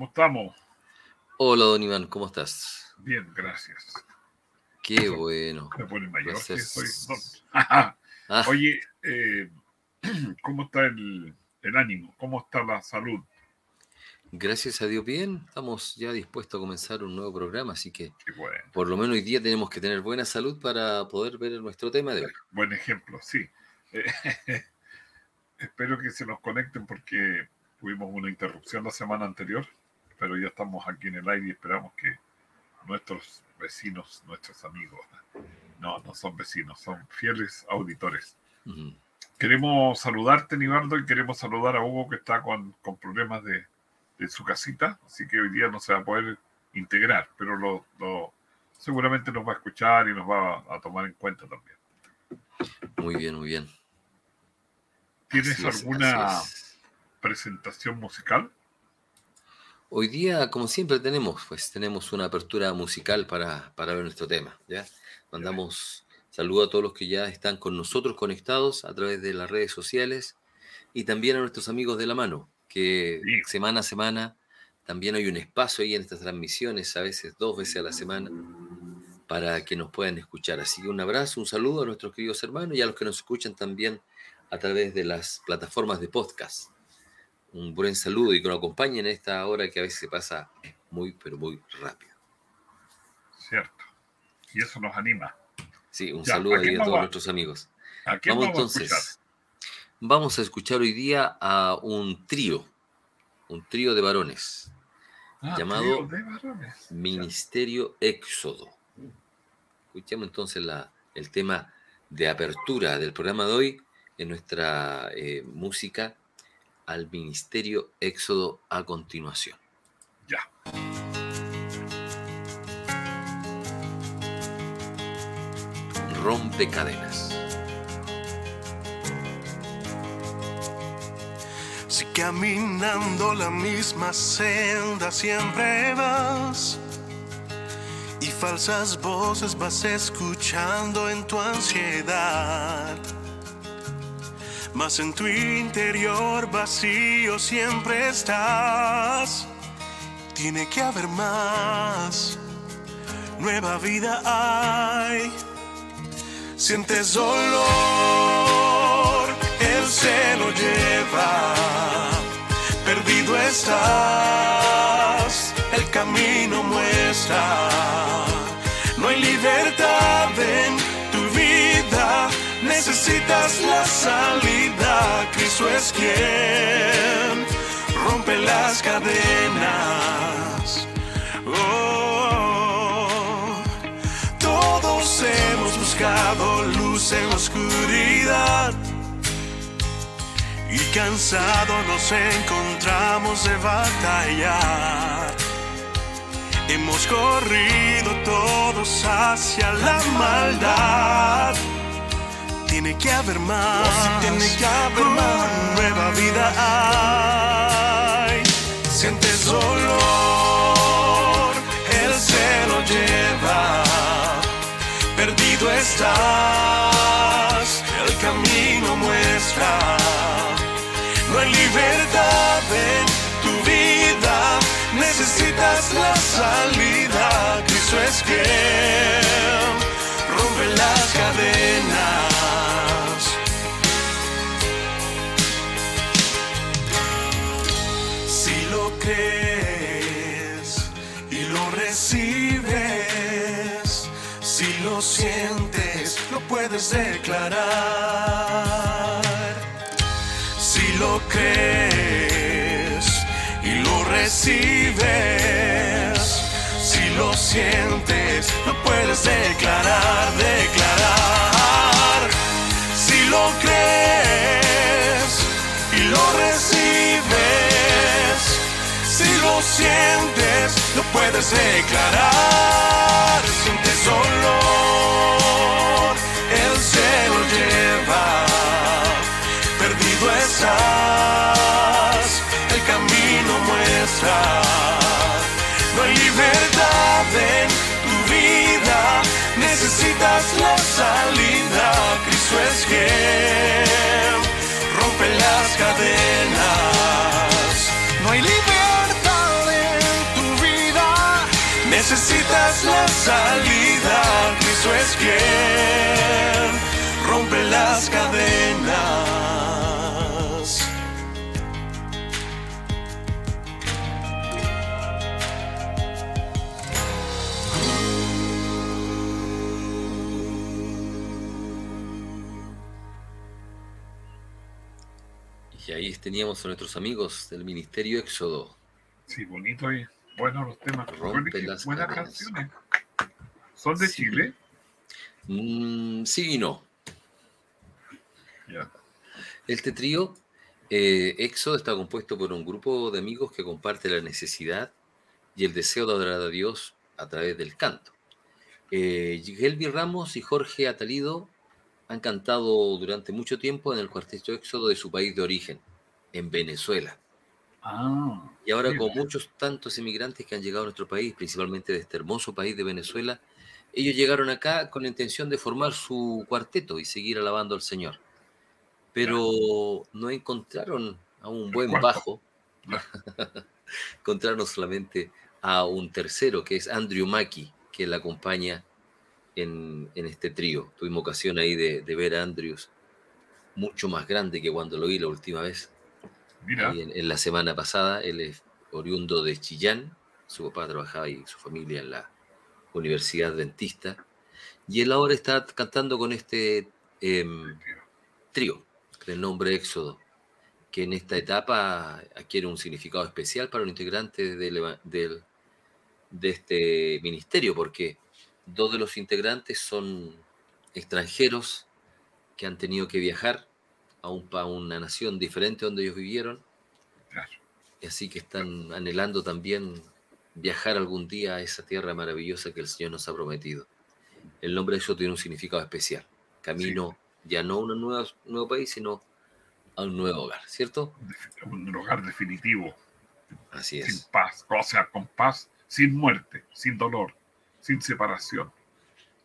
¿Cómo estamos? Hola, don Iván, ¿cómo estás? Bien, gracias. Qué bueno. Me pone mayor que soy. Ah, Oye, eh, ¿cómo está el, el ánimo? ¿Cómo está la salud? gracias a Dios, bien. Estamos ya dispuestos a comenzar un nuevo programa, así que bueno. por lo menos hoy día tenemos que tener buena salud para poder ver nuestro tema de hoy. Buen ejemplo, sí. Eh, espero que se nos conecten porque tuvimos una interrupción la semana anterior, pero ya estamos aquí en el aire y esperamos que nuestros vecinos, nuestros amigos, no, no son vecinos, son fieles auditores. Queremos saludarte, Nivaldo, y queremos saludar a Hugo que está con, con problemas de, de su casita, así que hoy día no se va a poder integrar, pero lo, lo- seguramente nos va a escuchar y nos va a, a tomar en cuenta también. Muy bien, muy bien. ¿Tienes Así alguna es. presentación musical? Hoy día, como siempre tenemos, pues tenemos una apertura musical para, para ver nuestro tema. ¿ya? Mandamos saludos a todos los que ya están con nosotros conectados a través de las redes sociales y también a nuestros amigos de la mano, que Sí. semana a semana también hay un espacio ahí en estas transmisiones, a veces dos veces a la semana, para que nos puedan escuchar. Así que un abrazo, un saludo a nuestros queridos hermanos y a los que nos escuchan también a través de las plataformas de podcast un buen saludo y que nos acompañen en esta hora que a veces se pasa muy, pero muy rápido. Cierto. Y eso nos anima. Sí, un Ya, saludo ¿a ahí a todos nuestros amigos. ¿A quién Vamos vamos, a entonces. Vamos a escuchar hoy día a un trío, un trío de varones, Ah, llamado de varones. Ministerio Éxodo. Escuchemos entonces la, el tema de apertura del programa de hoy en nuestra eh, música al Ministerio Éxodo a continuación. Ya. Rompe cadenas. Si caminando la misma senda siempre vas y falsas voces vas escuchando en tu ansiedad, mas en tu interior vacío siempre estás, tiene que haber más, nueva vida hay. Sientes dolor, Él se lo lleva. Perdido estás, el camino muestra. No hay libertad en necesitas la salida. Cristo es quien rompe las cadenas. Oh, todos hemos buscado luz en la oscuridad y cansados nos encontramos de batallar. Hemos corrido todos hacia la maldad. Tiene que haber más, tiene que haber más. Nueva vida hay. Sientes dolor, Él se lo lleva perdido estás, el camino muestra. No hay libertad en tu vida, necesitas la salida. Cristo es quien declarar. Si lo crees y lo recibes, si lo sientes, lo puedes declarar, declarar. Si lo crees y lo recibes, lo sientes, lo puedes declarar. Sientes dolor, Él se lo lleva. Perdido estás, el camino muestra. No hay libertad en tu vida, necesitas la salida. Cristo es quien rompe las cadenas. No hay libertad en tu vida, necesitas la salida. Cristo es quien las cadenas. Y ahí teníamos a nuestros amigos del Ministerio Éxodo. Sí, bonito y buenos los temas. Rompe Buenas- las buenas cadenas. canciones. ¿Son de Sí. Chile? Mm, sí y no. Ya. Este trío, eh, Éxodo, está compuesto por un grupo de amigos que comparte la necesidad y el deseo de adorar a Dios a través del canto. Eh, Gelby Ramos y Jorge Atalido han cantado durante mucho tiempo en el cuarteto Éxodo de su país de origen, en Venezuela. Ah, Y ahora con muchos tantos inmigrantes que han llegado a nuestro país, principalmente de este hermoso país de Venezuela, ellos llegaron acá con la intención de formar su cuarteto y seguir alabando al Señor. Pero no encontraron a un buen bajo, encontraron solamente a un tercero, que es Andrew Mackie, que la acompaña en, en este trío. Tuvimos ocasión ahí de, de ver a Andrews mucho más grande que cuando lo vi la última vez mira, en, en la semana pasada. Él es oriundo de Chillán, su papá trabajaba y su familia en la Universidad Dentista. Y él ahora está cantando con este em, trío, del nombre Éxodo, que en esta etapa adquiere un significado especial para los integrantes del, eva- del- de este ministerio, porque dos de los integrantes son extranjeros que han tenido que viajar a, un, a una nación diferente donde ellos vivieron, Claro. y así que están anhelando también viajar algún día a esa tierra maravillosa que el Señor nos ha prometido. El nombre de eso tiene un significado especial. Camino ya no a un nuevo, país, sino a un nuevo hogar, ¿cierto? un lugar definitivo, Así sin es. paz, o sea, con paz, sin muerte, sin dolor, sin separación.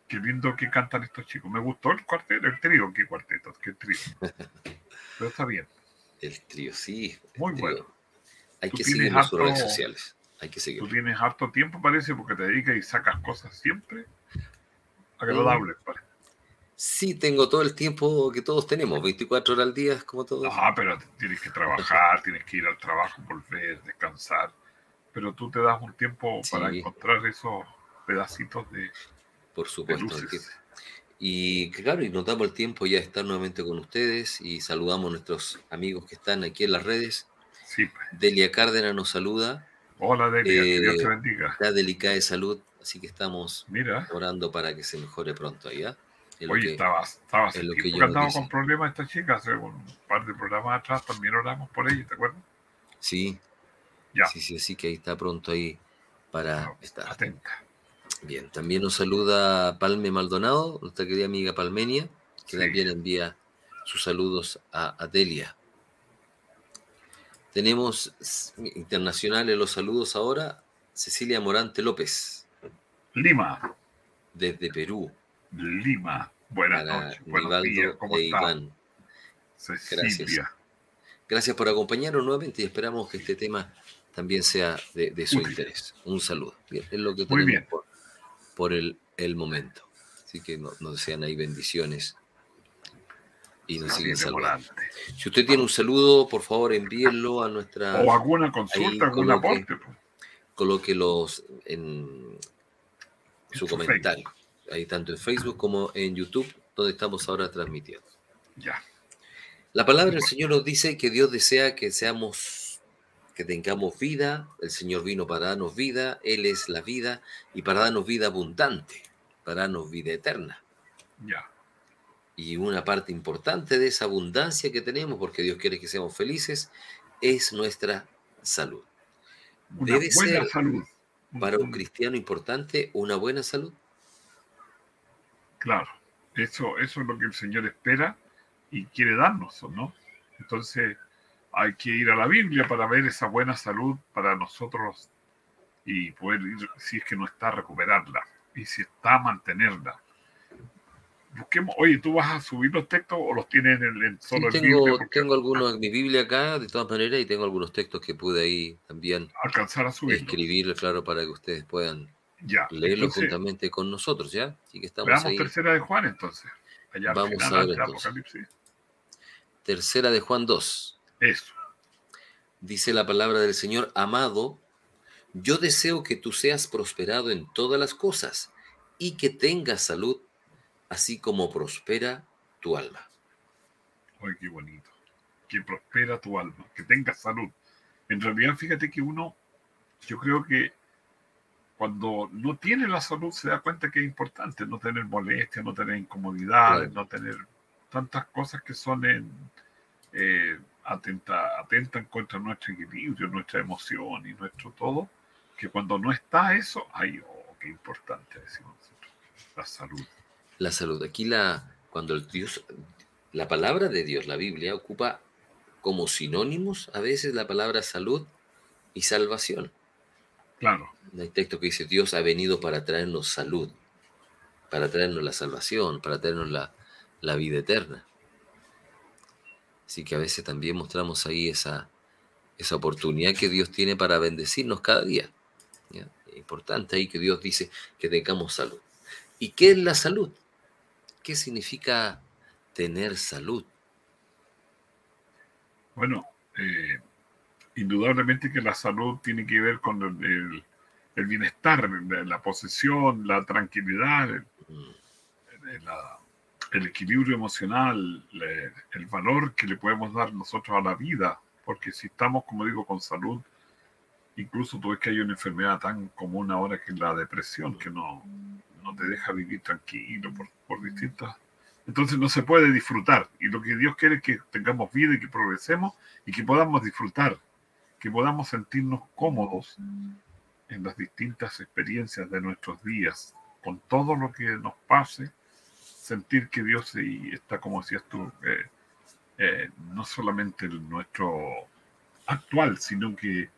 Qué lindo que cantan estos chicos. Me gustó el cuarteto, el trío, qué cuarteto, qué trío. Pero está bien. El trío, sí. el Muy trío. bueno. Hay Tú que seguirlo en sus redes harto- sociales. Hay que Tú seguirlo. tienes harto tiempo, parece, porque te dedicas y sacas cosas siempre agradables. parece. Sí, tengo todo el tiempo que todos tenemos, 24 horas al día, como todos. Ah, pero tienes que trabajar, tienes que ir al trabajo, volver, descansar. Pero tú te das un tiempo para encontrar esos pedacitos de, Por de supuesto. luces. que- Y claro, y nos damos el tiempo ya de estar nuevamente con ustedes y saludamos a nuestros amigos que están aquí en las redes. Sí. pues. Delia Cárdenas nos saluda, Hola, Delia, que Dios Eh, te bendiga. está delicada de salud, así que estamos Mira, orando para que se mejore pronto allá. Es oye, que- estaba, estaba hace es que que andaba con problemas esta chica, hace un par de programas atrás también oramos por ella, ¿te acuerdas? Sí, Ya. sí, sí, sí, que ahí está pronto ahí para No, estar. Atenta. Bien, también nos saluda Palme Maldonado, nuestra querida amiga Palmenia, que Sí. también envía sus saludos a, a Delia. Tenemos internacionales los saludos ahora. Cecilia Morante López, Lima, desde Perú, Lima. Buenas noches, buenos días, Nivaldo ¿cómo e está? Cecilia. Gracias por acompañarnos nuevamente y esperamos que este tema también sea de, de su Útil. interés. Un saludo. Bien, es lo que Muy tenemos bien. por, por el, el momento. Así que no- nos desean ahí bendiciones y nos siguen saludando. Si usted tiene un saludo, por favor envíenlo a nuestra... O alguna consulta, algún aporte. pues. colóquelos en su comentario. Ahí tanto en Facebook como en YouTube, donde estamos ahora transmitiendo. Ya. La palabra del Señor nos dice que Dios desea que seamos, que tengamos vida. El Señor vino para darnos vida. Él es la vida y para darnos vida abundante, para darnos vida eterna. Ya. Y una parte importante de esa abundancia que tenemos, porque Dios quiere que seamos felices, es nuestra salud. una Debe buena ser salud. Para un un- cristiano importante una buena salud. Claro, eso, eso es lo que el Señor espera y quiere darnos, ¿no? Entonces hay que ir a la Biblia para ver esa buena salud para nosotros y poder ir, si es que no está, recuperarla y si está, mantenerla. Busquemos, oye, ¿tú vas a subir los textos o los tienes en, el, en Sí, solo en tengo, Biblia? Porque tengo algunos en mi Biblia acá, de todas maneras, y tengo algunos textos que pude ahí también alcanzar a subirlos. escribir, claro, para que ustedes puedan Ya, leerlo entonces, juntamente con nosotros, ¿ya? Así que estamos veamos ahí. tercera de Juan entonces. Allá al Vamos final, a ver, entonces. Apocalipsis. Tercera de Juan 2. Eso. Dice la palabra del Señor, amado, yo deseo que tú seas prosperado en todas las cosas y que tengas salud, así como prospera tu alma. Ay, qué bonito. Que prospera tu alma, que tengas salud. En realidad, fíjate que uno, yo creo que cuando no tiene la salud se da cuenta que es importante no tener molestias, no tener incomodidades, Claro. no tener tantas cosas que son en, eh, atenta, atentan contra nuestro equilibrio, nuestra emoción y nuestro todo, que cuando no está eso, ay, oh, qué importante decimos nosotros, la salud. La salud. Aquí la, cuando el Dios, la palabra de Dios, la Biblia, ocupa como sinónimos a veces la palabra salud y salvación. Claro, Hay texto que dice, Dios ha venido para traernos salud, para traernos la salvación, para traernos la, la vida eterna. Así que a veces también mostramos ahí esa, esa oportunidad que Dios tiene para bendecirnos cada día. ¿ya? Importante ahí que Dios dice que tengamos salud. ¿Y qué es la salud? ¿Qué significa tener salud? Bueno, eh, indudablemente que la salud tiene que ver con el, bienestar, la, posesión, la tranquilidad, el, equilibrio emocional, el valor que le podemos dar nosotros a la vida. Porque si estamos, como digo, con salud, incluso tú ves que hay una enfermedad tan común ahora que es la depresión, que no, no te deja vivir tranquilo por, por distintas... Entonces no se puede disfrutar. Y lo que Dios quiere es que tengamos vida y que progresemos y que podamos disfrutar, que podamos sentirnos cómodos en las distintas experiencias de nuestros días, con todo lo que nos pase, sentir que Dios está, como decías tú, eh, eh, no solamente el nuestro actual, sino que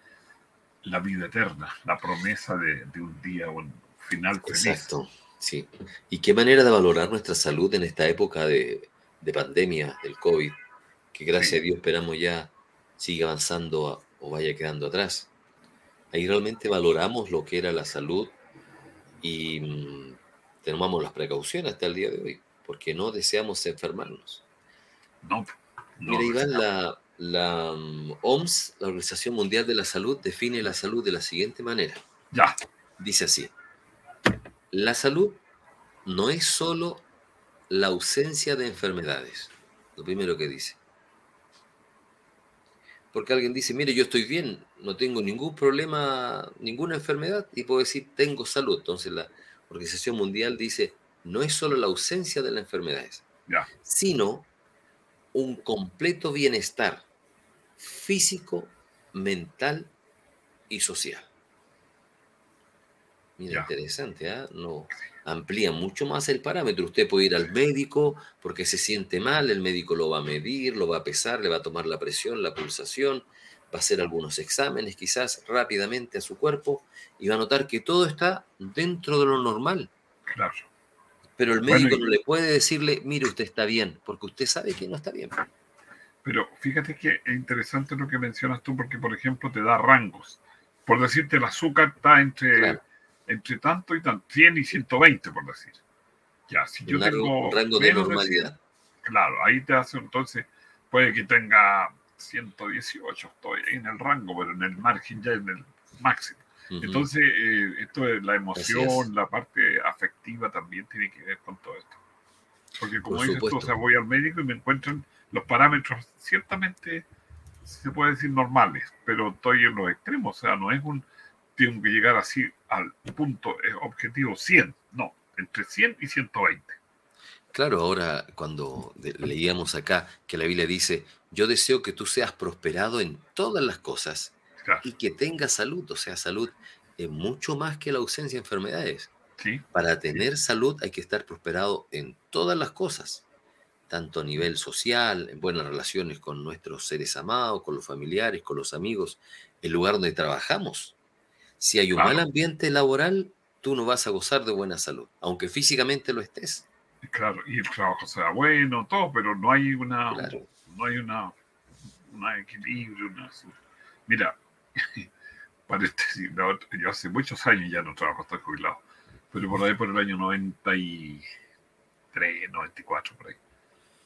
la vida eterna, la promesa de, de un día, un final feliz. Exacto, sí. ¿Y qué manera de valorar nuestra salud en esta época de, de pandemia del COVID? Que gracias Sí. a Dios esperamos ya siga avanzando a- o vaya quedando atrás. Ahí realmente valoramos lo que era la salud y mm, tomamos las precauciones hasta el día de hoy, porque no deseamos enfermarnos. No, no, Mira, Iván, la, la mm, OMS, la Organización Mundial de la Salud, define la salud de la siguiente manera. ya, Dice así, la salud no es solo la ausencia de enfermedades, lo primero que dice. Porque alguien dice, mire, yo estoy bien, no tengo ningún problema, ninguna enfermedad, y puedo decir, tengo salud. Entonces la Organización Mundial dice, no es solo la ausencia de las enfermedades, sino un completo bienestar físico, mental y social. Mira, interesante, ¿ah? No, amplía mucho más el parámetro. Usted puede ir al médico porque se siente mal, el médico lo va a medir, lo va a pesar, le va a tomar la presión, la pulsación, va a hacer algunos exámenes quizás rápidamente a su cuerpo y va a notar que todo está dentro de lo normal. claro. Pero el Bueno, médico y- no le puede decirle, mire, usted está bien, porque usted sabe que no está bien. Pero fíjate que es interesante lo que mencionas tú, porque por ejemplo te da rangos. Por decirte, el azúcar está entre, Claro. Entre tanto y tanto, 100 y 120, por decir. Ya, si yo rango, tengo un rango de normalidad. 100, claro, ahí te hace entonces, puede que tenga 118, estoy en el rango, pero en el margen ya en el máximo. Entonces, eh, esto de la emoción, es. la parte afectiva también tiene que ver con todo esto. Porque como Por dices tú, o sea, voy al médico y me encuentran los parámetros ciertamente, se puede decir, normales, pero estoy en los extremos, o sea, no es un, tengo que llegar así al punto eh, objetivo 100, no, entre 100 y 120. Claro, ahora cuando leíamos acá que la Biblia dice, yo deseo que tú seas prosperado en todas las cosas Claro. y que tenga salud. O sea, salud es mucho más que la ausencia de enfermedades. Sí, Para tener salud hay que estar prosperado en todas las cosas, tanto a nivel social, en buenas relaciones con nuestros seres amados, con los familiares, con los amigos, el lugar donde trabajamos. Si hay un Claro. mal ambiente laboral, tú no vas a gozar de buena salud, aunque físicamente lo estés. claro. Y el trabajo sea bueno, todo, pero no hay una, Claro. no hay una, un equilibrio. Una, Mira, paréntesis, yo hace muchos años ya no trabajo, estoy jubilado, pero por ahí por el año 93, 94, por ahí,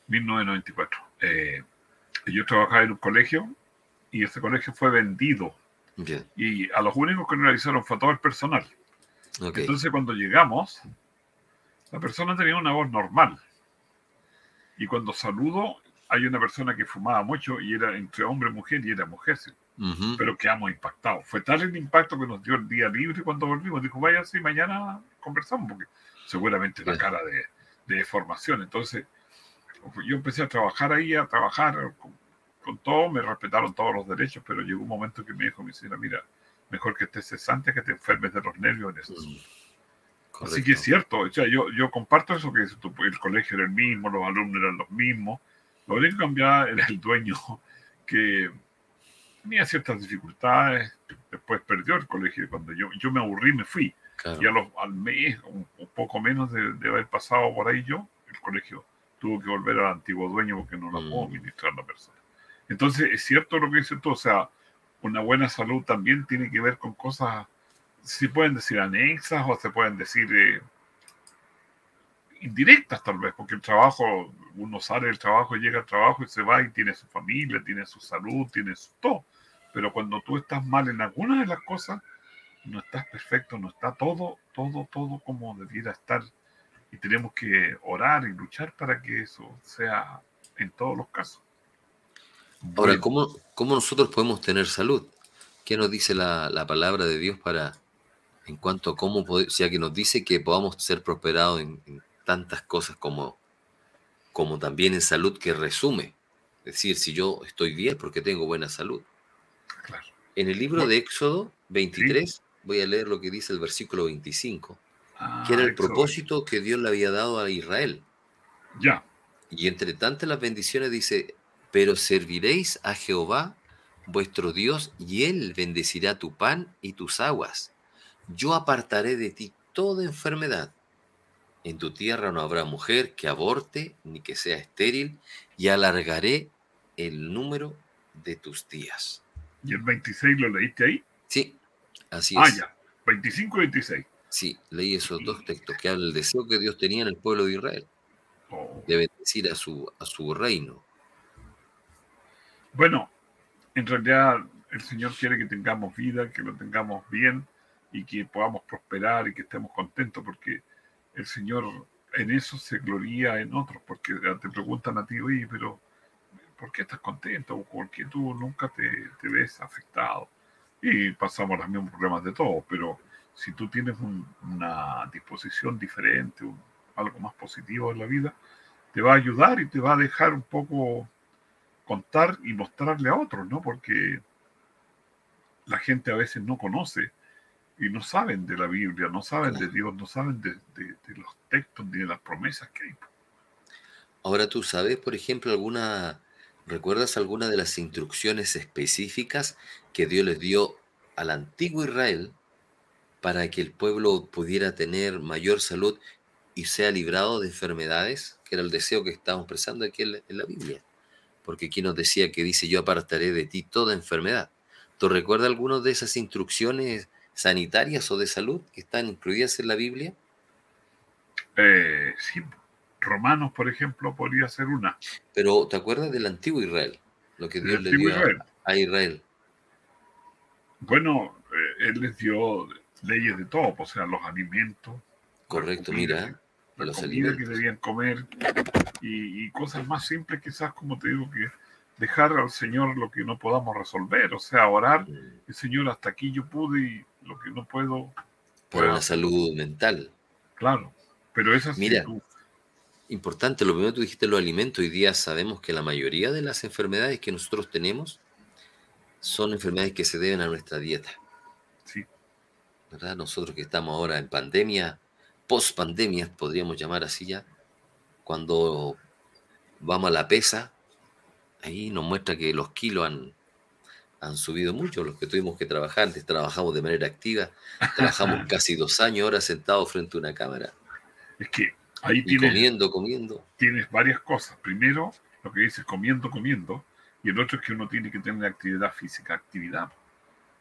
1994. eh, yo trabajaba en un colegio y ese colegio fue vendido Bien, y a los únicos que lo realizaron fue todo el personal. ok. Entonces cuando llegamos, la persona tenía una voz normal. Y cuando saludo, hay una persona que fumaba mucho y era entre hombre y mujer y era mujer, sí. Ujú, pero quedamos impactados. Fue tal el impacto que nos dio el día libre cuando volvimos. Dijo, vaya, sí, mañana conversamos, porque seguramente la cara de, de formación. Entonces, yo empecé a trabajar ahí, a trabajar con, todo, me respetaron todos los derechos, pero llegó un momento que me dijo mi señora, mira, mejor que estés cesante que te enfermes de los nervios en eso. mm, Así que es cierto, o sea, yo, yo comparto eso que dices tú, el colegio era el mismo, los alumnos eran los mismos, lo único que cambiaba era el dueño que tenía ciertas dificultades, después perdió el colegio, cuando yo, yo me aburrí me fui, Claro. y a los, al mes, un, un poco menos de, de haber pasado por ahí yo, el colegio tuvo que volver al antiguo dueño porque no la pudo Mm. administrar la persona. Entonces, es cierto lo que dices tú, o sea, una buena salud también tiene que ver con cosas, se pueden decir anexas o se pueden decir eh, indirectas tal vez, porque el trabajo, uno sale del trabajo, llega al trabajo y se va y tiene su familia, tiene su salud, tiene su todo. Pero cuando tú estás mal en alguna de las cosas, no estás perfecto, no está todo, todo, todo como debiera estar. Y tenemos que orar y luchar para que eso sea en todos los casos. Ahora, ¿cómo, cómo nosotros podemos tener salud? ¿Qué nos dice la, la palabra de Dios para, en cuanto a cómo, poder, ya que nos dice que podamos ser prosperados en, en tantas cosas como, como también en salud que resume? Es decir, si yo estoy bien porque tengo buena salud. claro. En el libro de Éxodo 23, voy a leer lo que dice el versículo 25, Ah, que era el Éxodo. propósito que Dios le había dado a Israel. Ya, Y entre tantas las bendiciones dice, pero serviréis a Jehová vuestro Dios y él bendecirá tu pan y tus aguas. Yo apartaré de ti toda enfermedad. En tu tierra no habrá mujer que aborte ni que sea estéril y alargaré el número de tus días. y el 26 lo leíste ahí. Sí, así Ah, es. ya, 25 y 26. Sí, leí esos dos textos que hablan del deseo que Dios tenía en el pueblo de Israel, Oh. de bendecir a su, a su reino. Bueno, en realidad el Señor quiere que tengamos vida, que lo tengamos bien y que podamos prosperar y que estemos contentos, porque el Señor en eso se gloría en otros, porque te preguntan a ti, oye, pero ¿por qué estás contento? ¿Por qué tú nunca te, te ves afectado? Y pasamos los mismos problemas de todos, pero si tú tienes un- una disposición diferente, algo más positivo en la vida, te va a ayudar y te va a dejar un poco contar y mostrarle a otros, ¿no? Porque la gente a veces no conoce y no saben de la Biblia, no saben de Dios, no saben de, de- de los textos ni de las promesas que hay. Ahora tú sabes, por ejemplo, alguna, ¿recuerdas alguna de las instrucciones específicas que Dios les dio al antiguo Israel para que el pueblo pudiera tener mayor salud y sea librado de enfermedades? Que era el deseo que estábamos expresando aquí en la, en la Biblia. Porque aquí nos decía que dice, yo apartaré de ti toda enfermedad. ¿Tú recuerdas alguna de esas instrucciones sanitarias o de salud que están incluidas en la Biblia? Eh, sí, Romanos, por ejemplo, podría ser una. Pero ¿te acuerdas del antiguo Israel? Lo que Dios le dio a- Israel. a Israel. Bueno, eh, Él les dio leyes de todo, o sea, los alimentos, Correcto, mira, la comida que debían comer y, y cosas más simples quizás, como te digo, que dejar al Señor lo que no podamos resolver, o sea, orar, el Señor, hasta aquí yo pude y lo que no puedo, Bueno. la salud mental. claro, pero es así. Mira. tú- Importante, lo primero que tú dijiste, los alimentos. Hoy día sabemos que la mayoría de las enfermedades que nosotros tenemos son enfermedades que se deben a nuestra dieta. Sí. ¿Verdad? Nosotros que estamos ahora en pandemia, post pandemia, podríamos llamar así ya, cuando vamos a la pesa, ahí nos muestra que los kilos han, han subido mucho, los que tuvimos que trabajar, antes trabajamos de manera activa, trabajamos casi dos años ahora sentados frente a una cámara. Es que ahí y tienes, comiendo, comiendo. tienes varias cosas. Primero, lo que dices comiendo, comiendo, y el otro es que uno tiene que tener actividad física, actividad.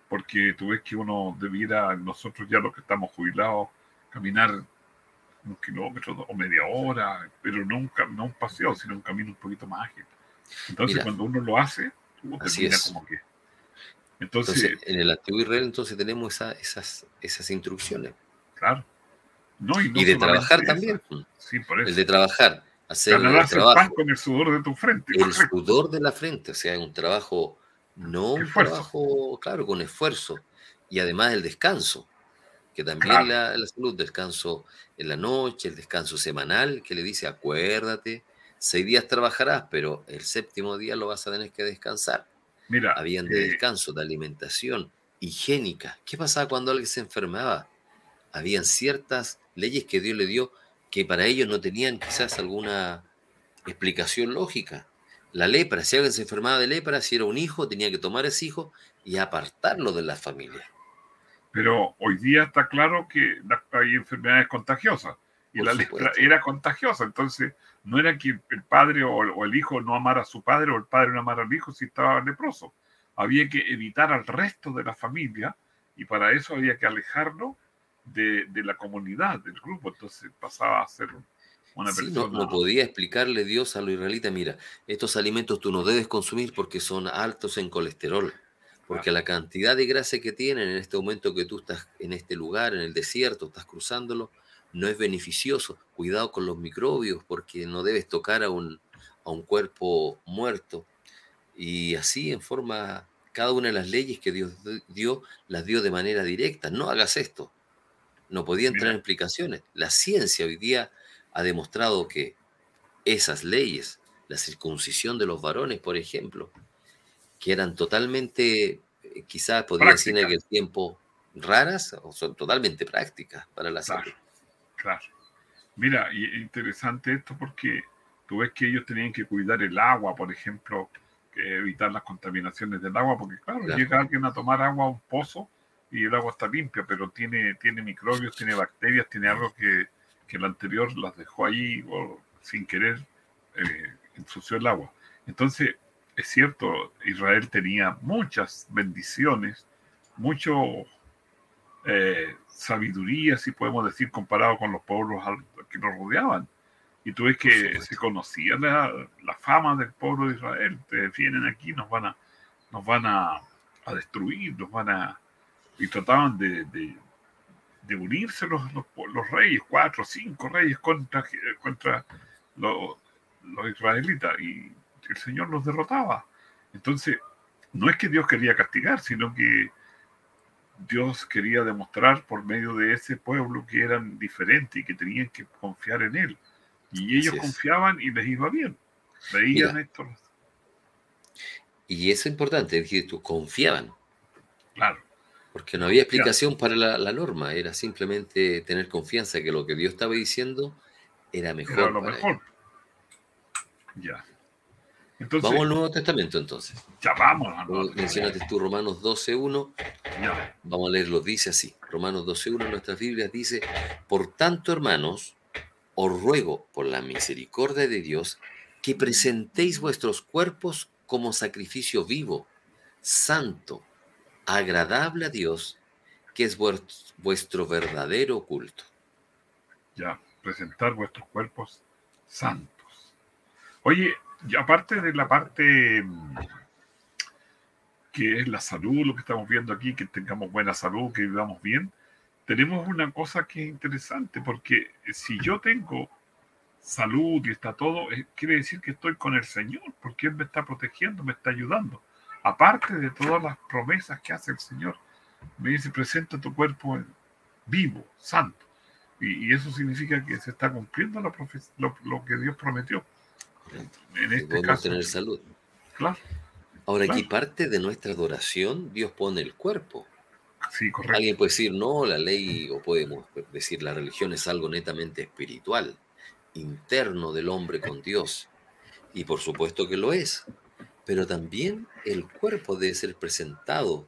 Porque tú ves que uno debiera, nosotros ya los que estamos jubilados, caminar un kilómetro o media hora, pero no un, no un paseo, sino un camino un poquito más ágil. Entonces, Mira. cuando uno lo hace, tú Así es. como que. Entonces, Entonces, en el antiguo Israel entonces tenemos esa- esas, esas instrucciones. claro. No, y, no y de trabajar también. Sí, por eso. El de trabajar, hacer el el pan trabajo, con el sudor de tu frente. el correcto. sudor de la frente, o sea, un trabajo, no un Esfuerzo. trabajo, claro, con esfuerzo. Y además el descanso, que también Claro. la, la salud, descanso en la noche, el descanso semanal, que le dice, acuérdate, seis días trabajarás, pero el séptimo día lo vas a tener que descansar. Mira, Habían de eh, descanso, de alimentación, higiénica. ¿Qué pasaba cuando alguien se enfermaba? Habían ciertas leyes que Dios le dio que para ellos no tenían quizás alguna explicación lógica. La lepra, si alguien se enfermaba de lepra, si era un hijo, tenía que tomar a ese hijo y apartarlo de la familia. Pero hoy día está claro que la- hay enfermedades contagiosas. Y Por la lepra era contagiosa. Entonces, no era que el padre o el, o el hijo no amara a su padre o el padre no amara al hijo si estaba leproso. Había que evitar al resto de la familia y para eso había que alejarlo de, de la comunidad, del grupo. Entonces pasaba a ser una Sí, no, podía explicarle Dios a los israelitas, mira, estos alimentos tú no debes consumir porque son altos en colesterol, porque la cantidad de grasa que tienen en este momento que tú estás en este lugar, en el desierto, estás cruzándolo, no es beneficioso. Cuidado con los microbios porque no debes tocar a un, a un cuerpo muerto. Y así en forma, cada una de las leyes que Dios dio, las dio de manera directa. No hagas esto. No podía entrar en explicaciones. La ciencia hoy día ha demostrado que esas leyes, la circuncisión de los varones, por ejemplo, que eran totalmente, eh, quizás podría decir en aquel tiempo, raras, o son totalmente prácticas para la Claro. salud. Claro. Mira, y es interesante esto porque tú ves que ellos tenían que cuidar el agua, por ejemplo, evitar las contaminaciones del agua, porque claro, Claro. llega alguien a tomar agua a un pozo y el agua está limpia, pero tiene, tiene microbios, tiene bacterias, tiene algo que, que el anterior las dejó ahí o sin querer eh, ensució el agua. Entonces, es cierto, Israel tenía muchas bendiciones, mucho eh, sabiduría, si podemos decir, comparado con los pueblos que nos rodeaban. Y tú ves que se conocía la, la fama del pueblo de Israel. Te vienen aquí, nos van a, nos van a, a destruir, nos van a... Y trataban de, de, de unirse los, los, los reyes, cuatro, cinco reyes contra, contra los, los israelitas. Y el Señor los derrotaba. Entonces, no es que Dios quería castigar, sino que Dios quería demostrar por medio de ese pueblo que eran diferentes y que tenían que confiar en Él. Y ellos confiaban y les iba bien. Veían Mira. esto. Y eso es importante, es decir, tú confiaban, Claro, porque no había explicación para la, la norma, era simplemente tener confianza que lo que Dios estaba diciendo era mejor. era lo para mejor. Ya. Entonces, Vamos al Nuevo Testamento entonces. ya vamos. a Como nuestro- mencionaste tú Romanos 12.1, Ya. Vamos a leerlo, dice así. Romanos 12.1 en nuestras Biblias dice, por tanto, hermanos, os ruego por la misericordia de Dios que presentéis vuestros cuerpos como sacrificio vivo, santo, agradable a Dios, que es vues- vuestro verdadero culto. ya, presentar vuestros cuerpos santos. Oye, y aparte de la parte mm, que es la salud, lo que estamos viendo aquí, que tengamos buena salud, que vivamos bien, tenemos una cosa que es interesante, porque si yo tengo salud y está todo, eh, quiere decir que estoy con el Señor, porque Él me está protegiendo, me está ayudando. Aparte de todas las promesas que hace el Señor, me dice, presenta tu cuerpo vivo, santo. Y, eso significa que se está cumpliendo lo que Dios prometió. En este podemos caso, tener salud. claro. Ahora, aquí parte de nuestra adoración, Dios pone el cuerpo. Sí, correcto. Alguien puede decir, no, la ley, o podemos decir, la religión es algo netamente espiritual, interno del hombre con Dios. Y por supuesto que lo es. Pero también el cuerpo debe ser presentado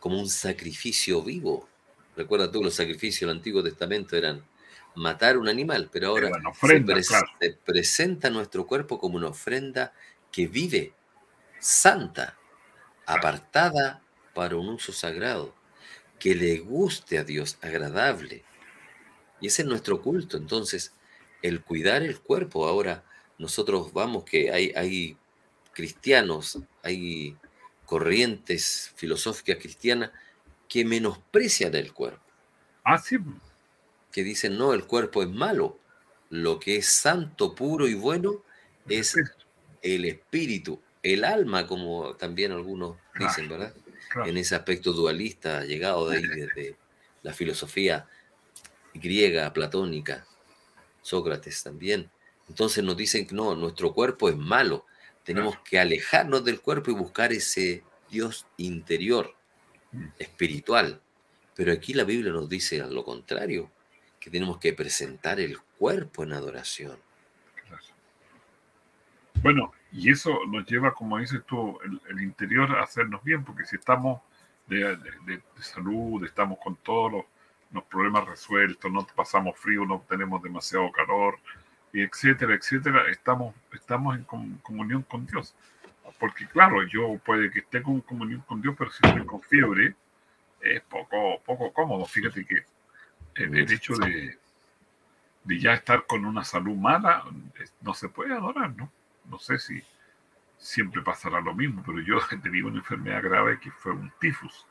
como un sacrificio vivo. Recuerda tú, los sacrificios del Antiguo Testamento eran matar un animal, pero ahora se, presenta nuestro cuerpo como una ofrenda que vive, santa, apartada para un uso sagrado, que le guste a Dios, agradable. Y ese es nuestro culto. Entonces, el cuidar el cuerpo, ahora nosotros vamos que hay, hay cristianos, hay corrientes filosóficas cristianas que menosprecian el cuerpo. Ah, sí. Que dicen, no, el cuerpo es malo. Lo que es santo, puro y bueno es el espíritu, el alma, como también algunos dicen, ¿verdad? En ese aspecto dualista, llegado de ahí desde la filosofía griega, platónica, Sócrates también. Entonces nos dicen que no, nuestro cuerpo es malo, tenemos que alejarnos del cuerpo y buscar ese Dios interior, mm. espiritual. Pero aquí la Biblia nos dice lo contrario, que tenemos que presentar el cuerpo en adoración. Bueno, y eso nos lleva, como dices tú, el, interior a hacernos bien, porque si estamos de, salud, estamos con todos los, los, problemas resueltos, no pasamos frío, no tenemos demasiado calor, y etcétera, etcétera, estamos, estamos en comunión con Dios. Porque claro, yo puede que esté con comunión con Dios, pero si estoy con fiebre, es poco, poco cómodo. Fíjate que el, hecho de, de ya estar con una salud mala, no se puede adorar, ¿no? No sé si siempre pasará lo mismo, pero yo tenía una enfermedad grave que fue un tifus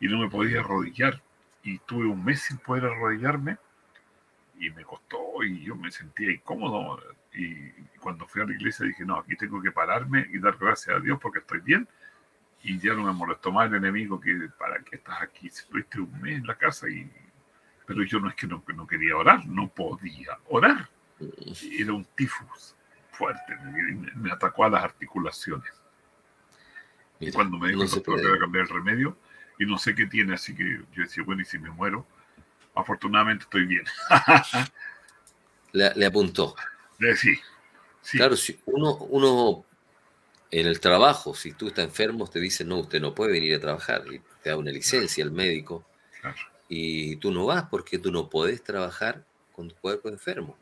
y no me podía arrodillar. Y tuve un mes sin poder arrodillarme y me costó y yo me sentía incómodo. Y cuando fui a la iglesia dije, no, aquí tengo que pararme y dar gracias a Dios porque estoy bien. Y ya no me molestó más el enemigo que, ¿para qué estás aquí? Si estuviste un mes en la casa y... Pero yo no es que no, no quería orar, no podía orar. Era un tifus fuerte, me, atacó a las articulaciones. y cuando me dijo el doctor que cambiar el remedio, y no sé qué tiene, así que yo decía, bueno, y si me muero, afortunadamente estoy bien. le, apuntó. Sí, sí. Claro, si uno, uno en el trabajo, si tú estás enfermo, te dicen, no, usted no puede venir a trabajar, y te da una licencia el médico, y tú no vas porque tú no puedes trabajar con tu cuerpo enfermo.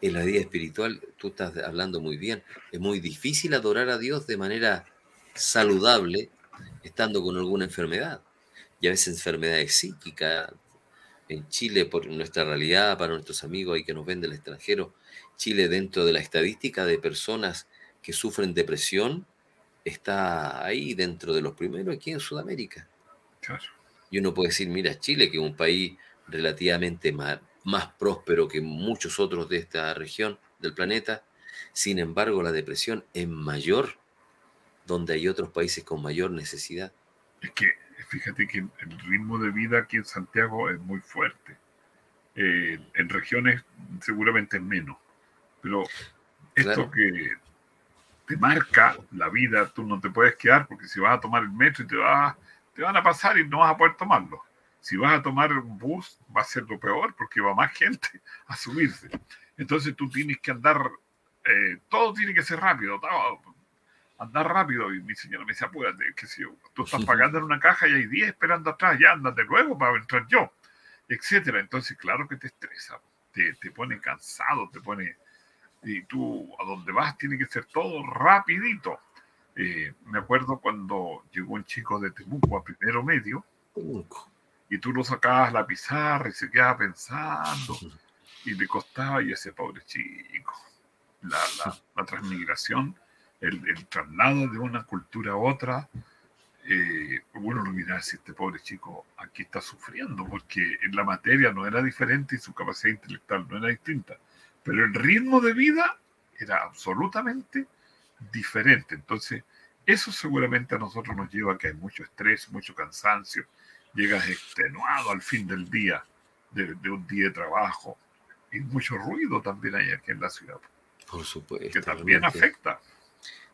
En la vida espiritual, tú estás hablando muy bien, es muy difícil adorar a Dios de manera saludable estando con alguna enfermedad. Y a veces enfermedades psíquicas, en Chile, por nuestra realidad, para nuestros amigos ahí que nos ven del extranjero, Chile dentro de la estadística de personas que sufren depresión, está ahí dentro de los primeros aquí en Sudamérica. Y uno puede decir, mira, Chile, que es un país relativamente más, más próspero que muchos otros de esta región del planeta, sin embargo la depresión es mayor donde hay otros países con mayor necesidad. Es que fíjate que el ritmo de vida aquí en Santiago es muy fuerte. Eh, en regiones seguramente es menos. Pero esto que te marca la vida, tú no te puedes quedar porque si vas a tomar el metro y te, vas, te van a pasar y no vas a poder tomarlo. Si vas a tomar un bus va a ser lo peor porque va más gente a subirse. Entonces tú tienes que andar, eh, todo tiene que ser rápido. Todo, andar rápido. Y mi señora me dice, apúrate, que si tú estás pagando en una caja y hay 10 esperando atrás, ya andas de nuevo para entrar yo, etcétera. Entonces, claro que te estresa, te, te pone cansado, te pone... Y tú, a donde vas, tiene que ser todo rapidito. Eh, me acuerdo cuando llegó un chico de Temuco a primero medio y tú lo sacabas la pizarra y se quedaba pensando y le costaba y ese pobre chico, la, la, la transmigración el, traslado de una cultura a otra, eh, bueno, no mira si este pobre chico aquí está sufriendo, porque en la materia no era diferente y su capacidad intelectual no era distinta, pero el ritmo de vida era absolutamente diferente. Entonces, eso seguramente a nosotros nos lleva a que hay mucho estrés, mucho cansancio, llegas extenuado al fin del día, de, de un día de trabajo, y mucho ruido también hay aquí en la ciudad. Por supuesto. Que también afecta.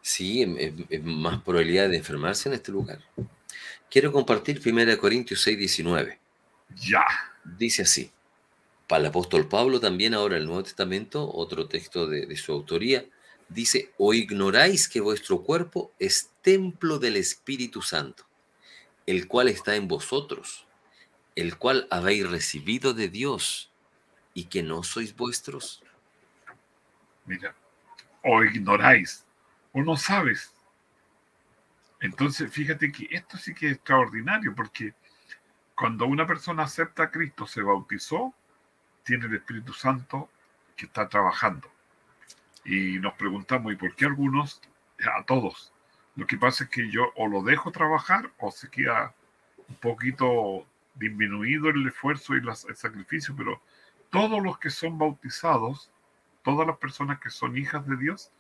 Sí, es, más probabilidad de enfermarse en este lugar. Quiero compartir 1 Corintios 6, 19. Ya. Dice así. Para el apóstol Pablo también ahora el Nuevo Testamento, otro texto de, de su autoría, dice, o ignoráis que vuestro cuerpo es templo del Espíritu Santo, el cual está en vosotros, el cual habéis recibido de Dios y que no sois vuestros. Mira, o ignoráis, o no sabes. Entonces, fíjate que esto sí que es extraordinario, porque cuando una persona acepta a Cristo, se bautizó, tiene el Espíritu Santo que está trabajando. Y nos preguntamos, ¿y por qué algunos? A todos. Lo que pasa es que yo o lo dejo trabajar o se queda un poquito disminuido el esfuerzo y el sacrificio, pero todos los que son bautizados, todas las personas que son hijas de Dios,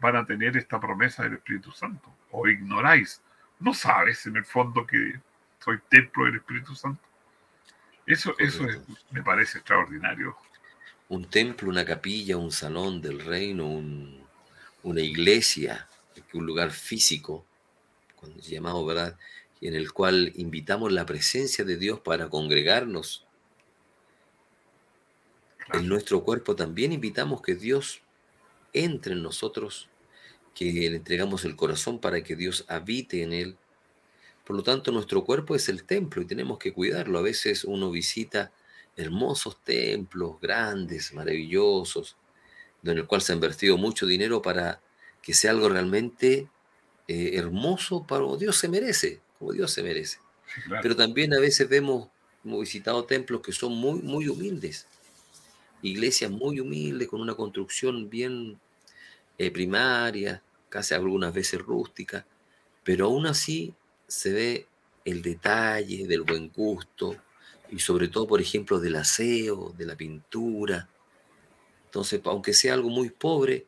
van a tener esta promesa del Espíritu Santo. O ignoráis, no sabes en el fondo que soy templo del Espíritu Santo. Eso, eso me parece extraordinario. Un templo, una capilla, un salón del reino, una iglesia, un lugar físico, cuando llamamos, ¿verdad? En el cual invitamos la presencia de Dios para congregarnos. En nuestro cuerpo también invitamos que Dios entre en nosotros, que le entregamos el corazón para que Dios habite en él por lo tanto, nuestro cuerpo es el templo y tenemos que cuidarlo. A veces uno visita hermosos templos, grandes, maravillosos, en el cual se ha invertido mucho dinero para que sea algo realmente eh, hermoso para como Dios se merece, como Dios se merece. Pero también a veces vemos, hemos visitado templos que son muy, muy humildes, iglesias muy humildes, con una construcción bien eh, primaria, casi algunas veces rústica, pero aún así se ve el detalle del buen gusto y sobre todo, por ejemplo, del aseo, de la pintura. Entonces, aunque sea algo muy pobre,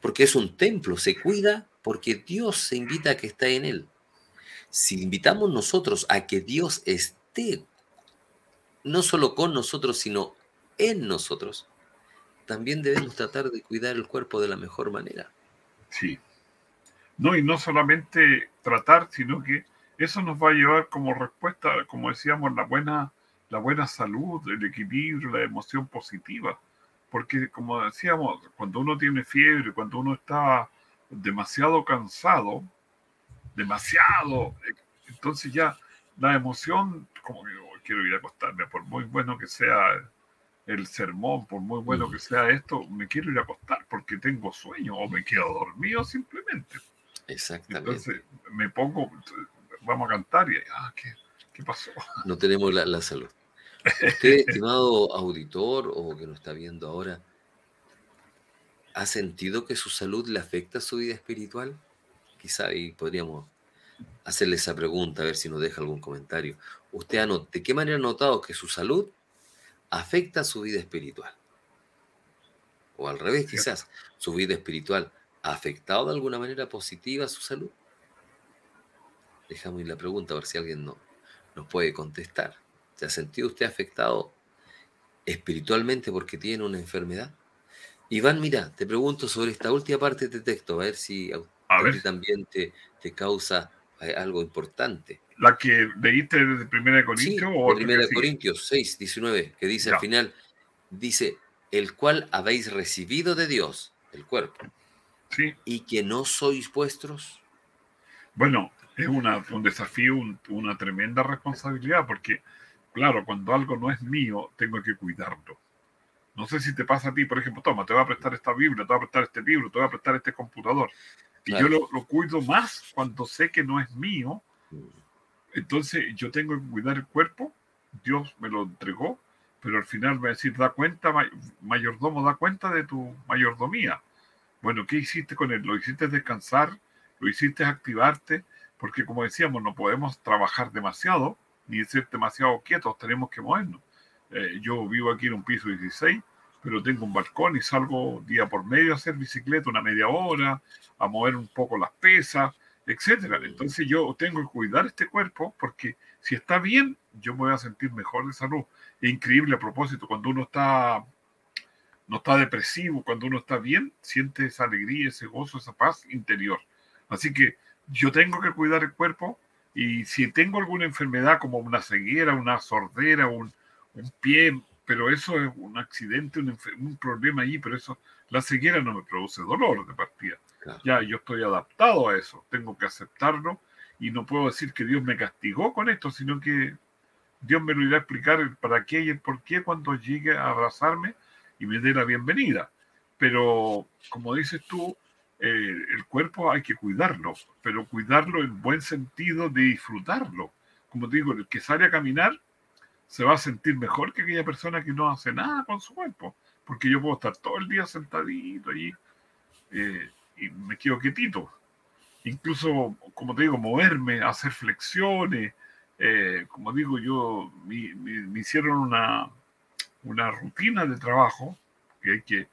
porque es un templo, se cuida porque Dios se invita a que esté en él. Si invitamos nosotros a que Dios esté no solo con nosotros, sino en nosotros, también debemos tratar de cuidar el cuerpo de la mejor manera. Sí, no, y no solamente tratar, sino que eso nos va a llevar como respuesta, como decíamos, la buena, la buena salud, el equilibrio, la emoción positiva. Porque como decíamos, cuando uno tiene fiebre, cuando uno está demasiado cansado, demasiado, entonces ya la emoción, como que oh, quiero ir a acostarme, por muy bueno que sea el sermón, por muy bueno que sea esto, me quiero ir a acostar porque tengo sueño o me quedo dormido simplemente. Exactamente. Entonces me pongo, vamos a cantar y, ah, ¿qué, pasó? No tenemos la, salud. Usted, estimado auditor o que nos está viendo ahora, ¿ha sentido que su salud le afecta a su vida espiritual? Quizá ahí podríamos hacerle esa pregunta, a ver si nos deja algún comentario. ¿Usted ha ¿De qué manera ha notado que su salud afecta a su vida espiritual? O al revés, quizás, su vida espiritual ¿Ha afectado de alguna manera positiva su salud? Dejamos la pregunta a ver si alguien no, nos puede contestar. ¿Se ha sentido usted afectado espiritualmente porque tiene una enfermedad? Iván, mira, te pregunto sobre esta última parte de texto, a ver si a, también te, te, causa eh, algo importante. ¿La que leíste de 1 Corintios? o de 1 Corintios 6, 19, que dice al final, dice, el cual habéis recibido de Dios, el cuerpo, y que no sois vuestros? Bueno, es una, un desafío, una tremenda responsabilidad, porque, claro, cuando algo no es mío, tengo que cuidarlo. No sé si te pasa a ti, por ejemplo, toma, te voy a prestar esta Biblia, te voy a prestar este libro, te voy a prestar este computador. Y yo lo, lo, cuido más cuando sé que no es mío. Mm. Entonces yo tengo que cuidar el cuerpo, Dios me lo entregó, pero al final me va a decir, da cuenta, mayordomo, da cuenta de tu mayordomía. Bueno, ¿qué hiciste con él? ¿Lo hiciste descansar? ¿Lo hiciste activarte? Porque como decíamos, no podemos trabajar demasiado ni ser demasiado quietos, tenemos que movernos. Eh, yo vivo aquí en un piso 16, pero tengo un balcón y salgo día por medio a hacer bicicleta una media hora, a mover un poco las pesas, etcétera. Entonces yo tengo que cuidar este cuerpo porque si está bien, yo me voy a sentir mejor de salud. Es increíble a propósito, cuando uno está no está depresivo. Cuando uno está bien, siente esa alegría, ese gozo, esa paz interior. Así que yo tengo que cuidar el cuerpo y si tengo alguna enfermedad como una ceguera, una sordera, un, un pie, pero eso es un accidente, un, un, problema allí, pero eso, la ceguera no me produce dolor de partida. Claro. Ya, yo estoy adaptado a eso, tengo que aceptarlo y no puedo decir que Dios me castigó con esto, sino que Dios me lo irá a explicar el para qué y el por qué cuando llegue a abrazarme y me dé la bienvenida. Pero, como dices tú, eh, el cuerpo hay que cuidarlo, pero cuidarlo en buen sentido de disfrutarlo. Como digo, el que sale a caminar se va a sentir mejor que aquella persona que no hace nada con su cuerpo, porque yo puedo estar todo el día sentadito allí eh, y me quedo quietito. Incluso, como te digo, moverme, hacer flexiones, eh, como digo yo, me, me, me hicieron una, una rutina de trabajo que hay que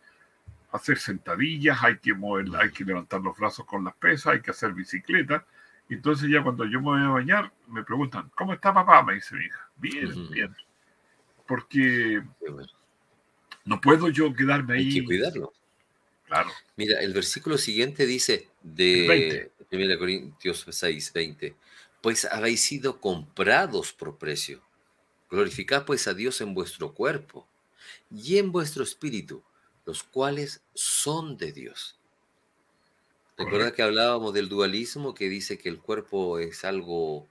hacer sentadillas, hay que mover, hay que levantar los brazos con las pesas, hay que hacer bicicleta. Entonces ya cuando yo me voy a bañar, me preguntan, ¿cómo está papá? Me dice mi hija. Bien, uh -huh. bien. Porque no puedo yo quedarme ahí. Hay que cuidarlo. Claro. Mira, el versículo siguiente dice de 1 Corintios 6, 20, pues habéis sido comprados por precio. Glorificad pues a Dios en vuestro cuerpo y en vuestro espíritu, los cuales son de Dios. ¿Recuerdas que hablábamos del dualismo que dice que el cuerpo es algo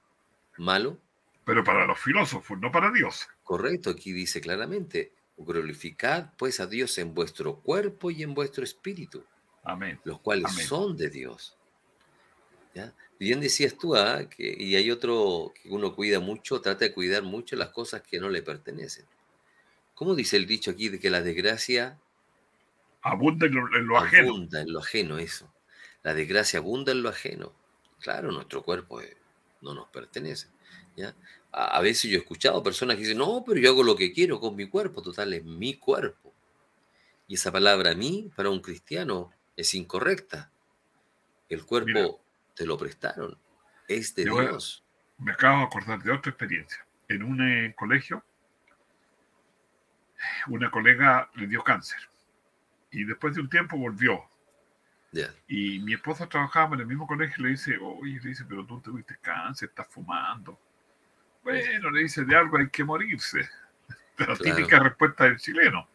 malo? Pero para los filósofos, no para Dios. Correcto, aquí dice claramente, glorificad pues a Dios en vuestro cuerpo y en vuestro espíritu. Amén. Los cuales Amén. son de Dios. ¿Ya? Bien decías tú, ¿ah? que, y hay otro que uno cuida mucho, trata de cuidar mucho las cosas que no le pertenecen. ¿Cómo dice el dicho aquí de que la desgracia abunda en lo, en lo ajeno? Abunda en lo ajeno, eso. La desgracia abunda en lo ajeno. Claro, nuestro cuerpo eh, no nos pertenece. ¿ya? A, a, veces yo he escuchado personas que dicen, no, pero yo hago lo que quiero con mi cuerpo, total, es mi cuerpo. Y esa palabra mí, para un cristiano, es incorrecta. El cuerpo Mira, te lo prestaron, es de Dios. Me acabo de acordar de otra experiencia. En un eh, colegio, una colega le dio cáncer y después de un tiempo volvió. Yeah. Y mi esposa trabajaba en el mismo colegio y le dice, oye, le dice, pero tú tuviste cáncer, estás fumando. Bueno, le dice, de algo hay que morirse. La claro. típica respuesta del chileno.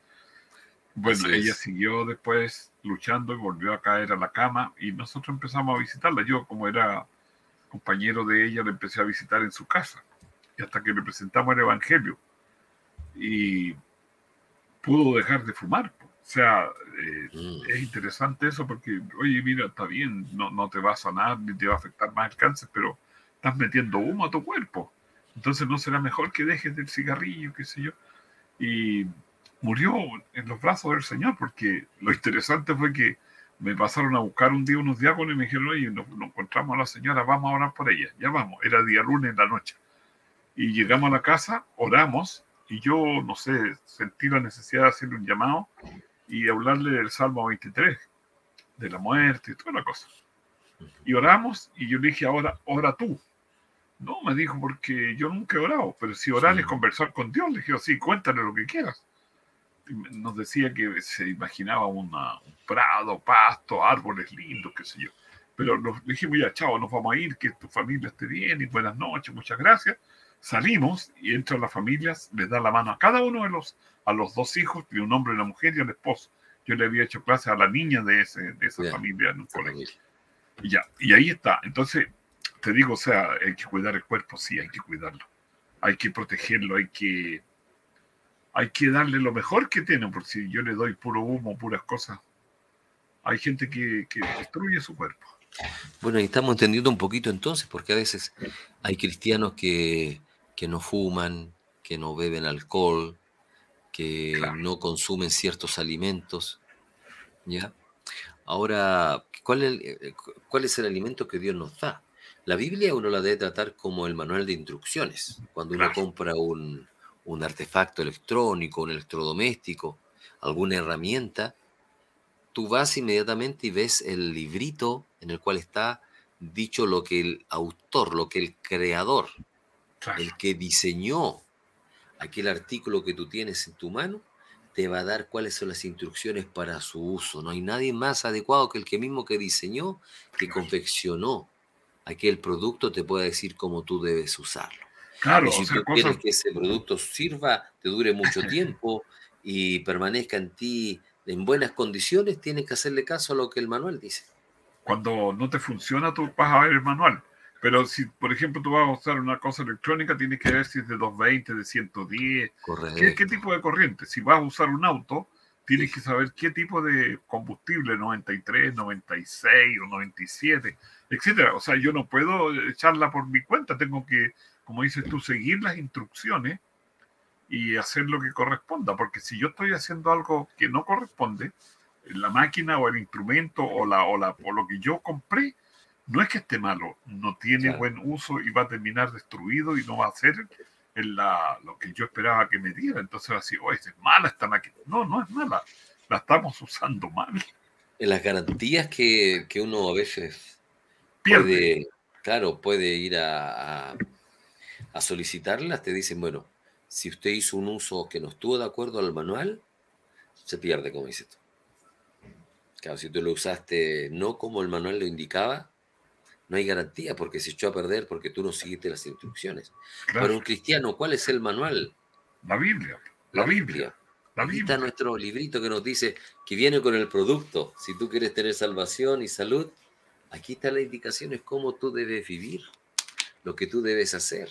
Bueno, Así ella es. siguió después luchando y volvió a caer a la cama y nosotros empezamos a visitarla. Yo, como era compañero de ella, le empecé a visitar en su casa y hasta que le presentamos el Evangelio. Y pudo dejar de fumar. O sea, eh, mm. es interesante eso porque, oye, mira, está bien, no, no te va a sanar ni te va a afectar más el cáncer, pero estás metiendo humo a tu cuerpo. Entonces no será mejor que dejes del cigarrillo, qué sé yo. Y murió en los brazos del Señor, porque lo interesante fue que me pasaron a buscar un día unos diáconos y me dijeron, oye, nos, nos encontramos a la señora, vamos a orar por ella. Ya vamos, era día lunes en la noche. Y llegamos a la casa, oramos, y yo, no sé, sentí la necesidad de hacerle un llamado y hablarle del Salmo 23, de la muerte y toda la cosa. Y oramos, y yo le dije, ahora, ora tú. No, me dijo, porque yo nunca he orado, pero si orar sí. es conversar con Dios, le dije, sí, cuéntale lo que quieras. Y nos decía que se imaginaba una, un prado, pasto, árboles lindos, qué sé yo. Pero nos dijimos, ya, chao, nos vamos a ir, que tu familia esté bien y buenas noches, muchas gracias salimos y entre las familias les da la mano a cada uno de los a los dos hijos, de un hombre y una mujer y al esposo. Yo le había hecho clase a la niña de, ese, de esa familia en un colegio. Y ya, y ahí está. Entonces, te digo, o sea, hay que cuidar el cuerpo, sí, hay que cuidarlo. Hay que protegerlo, hay que hay que darle lo mejor que tiene, porque si yo le doy puro humo, puras cosas, hay gente que, que destruye su cuerpo. Bueno, y estamos entendiendo un poquito entonces, porque a veces hay cristianos que, que no fuman, que no beben alcohol, que claro. no consumen ciertos alimentos. ¿Ya? Ahora, ¿cuál es, el, ¿cuál es el alimento que Dios nos da? La Biblia uno la debe tratar como el manual de instrucciones. Cuando uno claro. compra un, un artefacto electrónico, un electrodoméstico, alguna herramienta, tú vas inmediatamente y ves el librito en el cual está dicho lo que el autor, lo que el creador, claro. el que diseñó aquel artículo que tú tienes en tu mano, te va a dar cuáles son las instrucciones para su uso. No hay nadie más adecuado que el que mismo que diseñó, que confeccionó aquel producto, te pueda decir cómo tú debes usarlo. Claro, y si o sea, tú quieres que ese producto sirva, te dure mucho tiempo y permanezca en ti en buenas condiciones, tienes que hacerle caso a lo que el manual dice. cuando no te funciona, tú vas a ver el manual. Pero si, por ejemplo, tú vas a usar una cosa electrónica, tienes que ver si es de 220, de 110, Correcto. ¿Qué, qué tipo de corriente? Si vas a usar un auto, tienes que saber qué tipo de combustible, 93, 96 o 97, etcétera. O sea, yo no puedo echarla por mi cuenta, tengo que, como dices tú, seguir las instrucciones y hacer lo que corresponda, porque si yo estoy haciendo algo que no corresponde, la máquina o el instrumento o, la, o, la, o lo que yo compré, no es que esté malo, no tiene Claro. buen uso y va a terminar destruido y no va a ser en la, lo que yo esperaba que me diera. Entonces, así, oye, es mala esta máquina. No, no es mala. La estamos usando mal. En las garantías que, que uno a veces Pierde. puede, claro, puede ir a, a- a solicitarlas, te dicen, bueno, si usted hizo un uso que no estuvo de acuerdo al manual, se pierde, como dices tú. Claro, si tú lo usaste no como el manual lo indicaba, no hay garantía porque se echó a perder porque tú no seguiste las instrucciones. Claro, Para un cristiano, ¿cuál es el manual? la Biblia. La Biblia. La Aquí está Biblia. nuestro librito que nos dice que viene con el producto. Si tú quieres tener salvación y salud, aquí está la indicación, es cómo tú debes vivir, lo que tú debes hacer.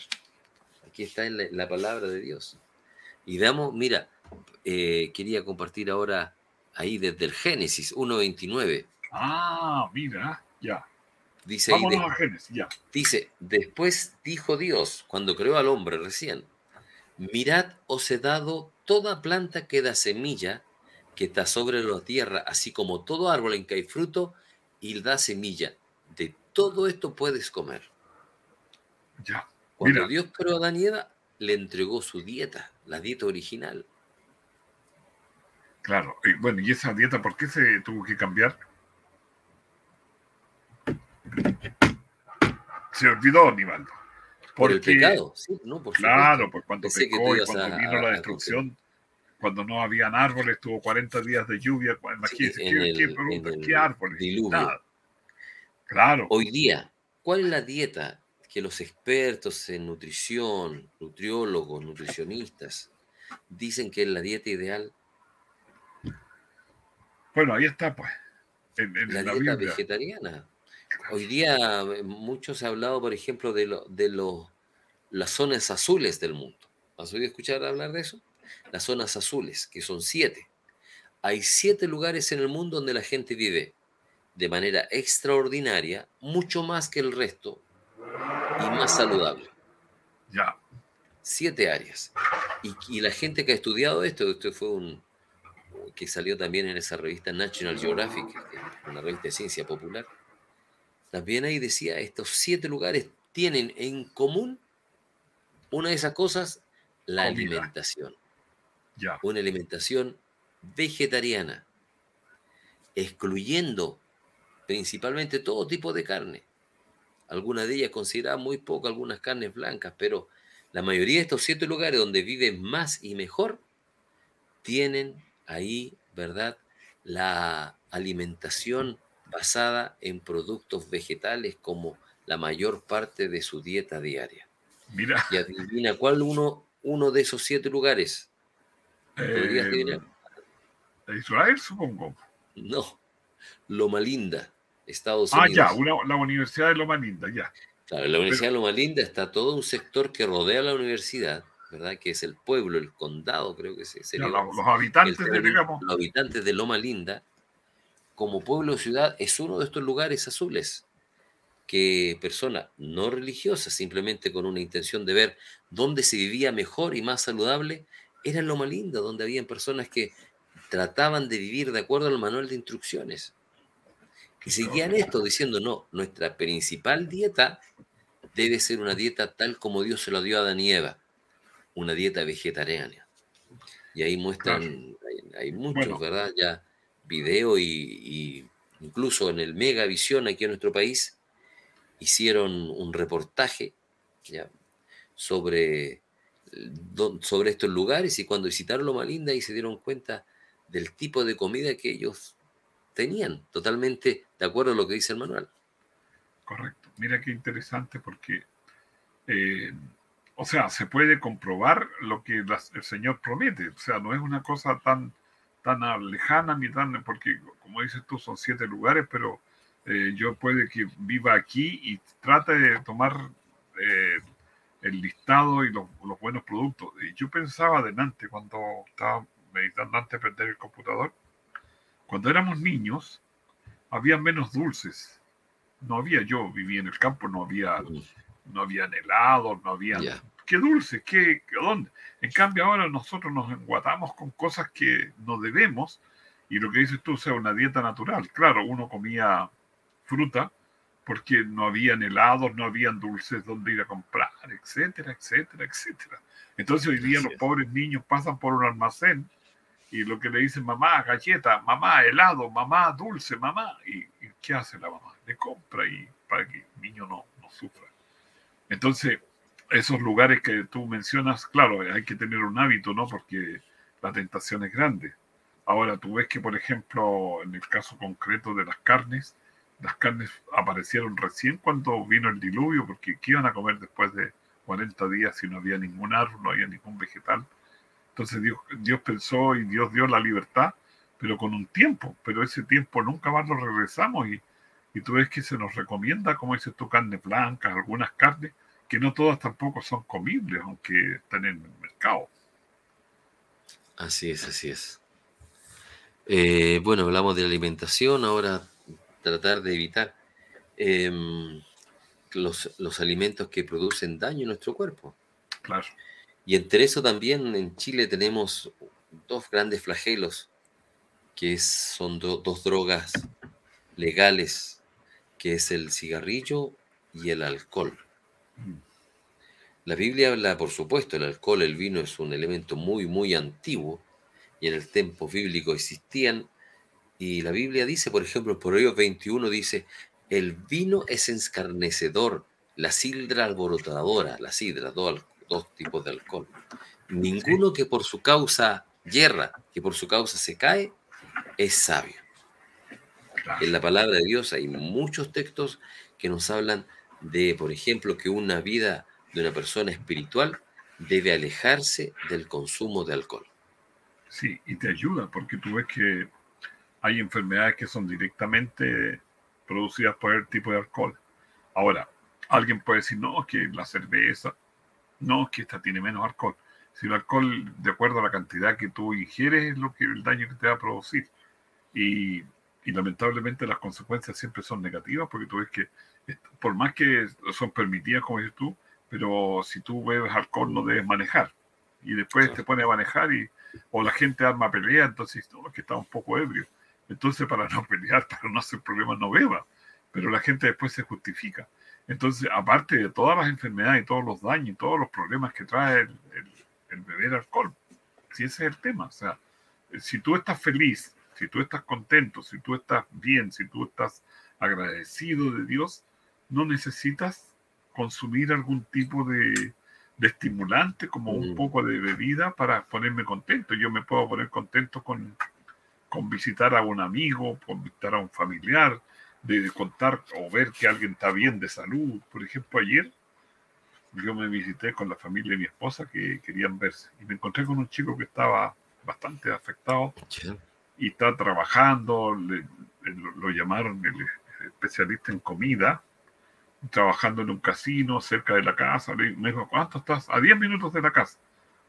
Aquí está en la, la palabra de Dios. Y veamos, mira, eh, quería compartir ahora ahí desde el Génesis 1.29. Ah, mira, ya. Dice, ahí Vámonos de- a Génesis, ya. dice, después dijo Dios, cuando creó al hombre recién, mirad, os he dado toda planta que da semilla, que está sobre la tierra, así como todo árbol en que hay fruto y da semilla. De todo esto puedes comer. Ya. Cuando Mira. Dios creó a Adán y Eva, le entregó su dieta, la dieta original. Claro. Y bueno, ¿y esa dieta por qué se tuvo que cambiar? Se olvidó, Nivaldo. Por el Porque- pecado, sí, no, por Claro, pues cuando Pensé que pecó tú y ibas cuando a- vino la a destrucción, cuando no habían árboles, tuvo 40 días de lluvia. Imagínense, en ¿qué, el- qué árboles? Nada. Claro, Hoy día, ¿cuál es la dieta que los expertos en nutrición, nutriólogos, nutricionistas, dicen que es la dieta ideal? bueno, ahí está, pues. En, en La la dieta Biblia. vegetariana. Hoy día eh, muchos han hablado, por ejemplo, de, lo- de los- las zonas azules del mundo. ¿Has oído escuchar hablar de eso? Las zonas azules, que son siete. Hay siete lugares en el mundo donde la gente vive de manera extraordinaria, mucho más que el resto y más saludable. Ya. siete áreas. Y, y la gente que ha estudiado esto, esto fue un que salió también en esa revista National Geographic, una revista de ciencia popular, también ahí decía, estos siete lugares tienen en común una de esas cosas, la Comida. alimentación. Ya. Una alimentación vegetariana, excluyendo principalmente todo tipo de carne. Algunas de ellas consideradas muy poco, algunas carnes blancas, pero la mayoría de estos siete lugares donde viven más y mejor tienen ahí, ¿verdad?, la alimentación basada en productos vegetales como la mayor parte de su dieta diaria. Mira. Y adivina cuál uno, uno de esos siete lugares. ¿Podrías eh? Israel, supongo. No, Loma Linda, Estados Ah, Unidos. ya, una, la Universidad de Loma Linda, ya. Claro, en la Universidad de Loma Linda está todo un sector que rodea la universidad, ¿verdad? Que es el pueblo, el condado, creo que se- Ya, sería. los, el de, digamos. los habitantes de Loma Linda, como pueblo o ciudad, es uno de estos lugares azules que personas no religiosas, simplemente con una intención de ver dónde se vivía mejor y más saludable, era Loma Linda, donde habían personas que trataban de vivir de acuerdo al manual de instrucciones. Y seguían esto diciendo, no, nuestra principal dieta debe ser una dieta tal como Dios se la dio a Eva, una dieta vegetariana. Y ahí muestran, hay, hay muchos, Bueno. ¿verdad? Ya video y, incluso en el Megavisión aquí en nuestro país hicieron un reportaje sobre sobre estos lugares y cuando visitaron Loma Linda y se dieron cuenta del tipo de comida que ellos tenían, totalmente de acuerdo a lo que dice el manual. Correcto. Mira qué interesante porque, eh, o sea, se puede comprobar lo que el Señor promete. O sea, no es una cosa tan, tan lejana ni tan, porque como dices tú, son siete lugares, pero eh, yo puede que viva aquí y trate de tomar eh, el listado y los, buenos productos. Y yo pensaba adelante cuando estaba meditando antes de prender el computador, cuando éramos niños, había menos dulces. No había, yo vivía en el campo, no había, no había helados, no había... ¿Qué dulce? ¿Qué, ¿Dónde? En cambio ahora nosotros nos enguatamos con cosas que no debemos y lo que dices tú, sea, una dieta natural. Claro, uno comía fruta porque no habían helados, no habían dulces donde ir a comprar, etcétera, etcétera, etcétera. Entonces hoy día los pobres niños pasan por un almacén y lo que le dicen mamá, galleta, mamá, helado, mamá, dulce, mamá. ¿Y, qué hace la mamá? Le compra y para que el niño no, no sufra. Entonces, esos lugares que tú mencionas, claro, hay que tener un hábito, ¿no? Porque la tentación es grande. Ahora, tú ves que, por ejemplo, en el caso concreto de las carnes, las carnes aparecieron recién cuando vino el diluvio, porque ¿qué iban a comer después de 40 días si no había ningún árbol, no había ningún vegetal? Entonces Dios, Dios pensó y Dios dio la libertad, pero con un tiempo, pero ese tiempo nunca más lo regresamos y, y tú ves que se nos recomienda, como dices tú, carne blanca, algunas carnes, que no todas tampoco son comibles, aunque están en el mercado. Así es, así es. Eh, bueno, hablamos de alimentación, ahora tratar de evitar em, los, los, alimentos que producen daño en nuestro cuerpo. Claro. Y entre eso también en Chile tenemos dos grandes flagelos, que son dos drogas legales, que es el cigarrillo y el alcohol. La Biblia habla, por supuesto, el alcohol, el vino es un elemento muy, muy antiguo, y en el tiempo bíblico existían y la Biblia dice, por ejemplo, en Proverbios 21 dice, el vino es escarnecedor, la sidra alborotadora, la sidra, dos, dos tipos de alcohol. Ninguno que por su causa yerra, que por su causa se cae, es sabio. En la palabra de Dios hay muchos textos que nos hablan de, por ejemplo, que una vida de una persona espiritual debe alejarse del consumo de alcohol. Sí, y te ayuda porque tú ves que hay enfermedades que son directamente producidas por el tipo de alcohol. Ahora, alguien puede decir, no, que la cerveza, no, que esta tiene menos alcohol. Si el alcohol, de acuerdo a la cantidad que tú ingieres, es lo que el daño que te va a producir. Y, y lamentablemente las consecuencias siempre son negativas, porque tú ves que, por más que son permitidas, como dices tú, pero si tú bebes alcohol no debes manejar. Y después te pones a manejar y, o la gente arma pelea, entonces, no, que está un poco ebrio. Entonces, para no pelear, para no hacer problemas, no beba. Pero la gente después se justifica. Entonces, aparte de todas las enfermedades y todos los daños y todos los problemas que trae el, el, beber alcohol, si ese es el tema. O sea, si tú estás feliz, si tú estás contento, si tú estás bien, si tú estás agradecido de Dios, no necesitas consumir algún tipo de, de estimulante como un mm. poco de bebida para ponerme contento. Yo me puedo poner contento con, con visitar a un amigo, con visitar a un familiar, de contar o ver que alguien está bien de salud. Por ejemplo, ayer yo me visité con la familia de mi esposa que querían verse y me encontré con un chico que estaba bastante afectado y está trabajando, lo llamaron el especialista en comida, trabajando en un casino cerca de la casa. Me dijo, ¿cuánto estás? A 10 minutos de la casa.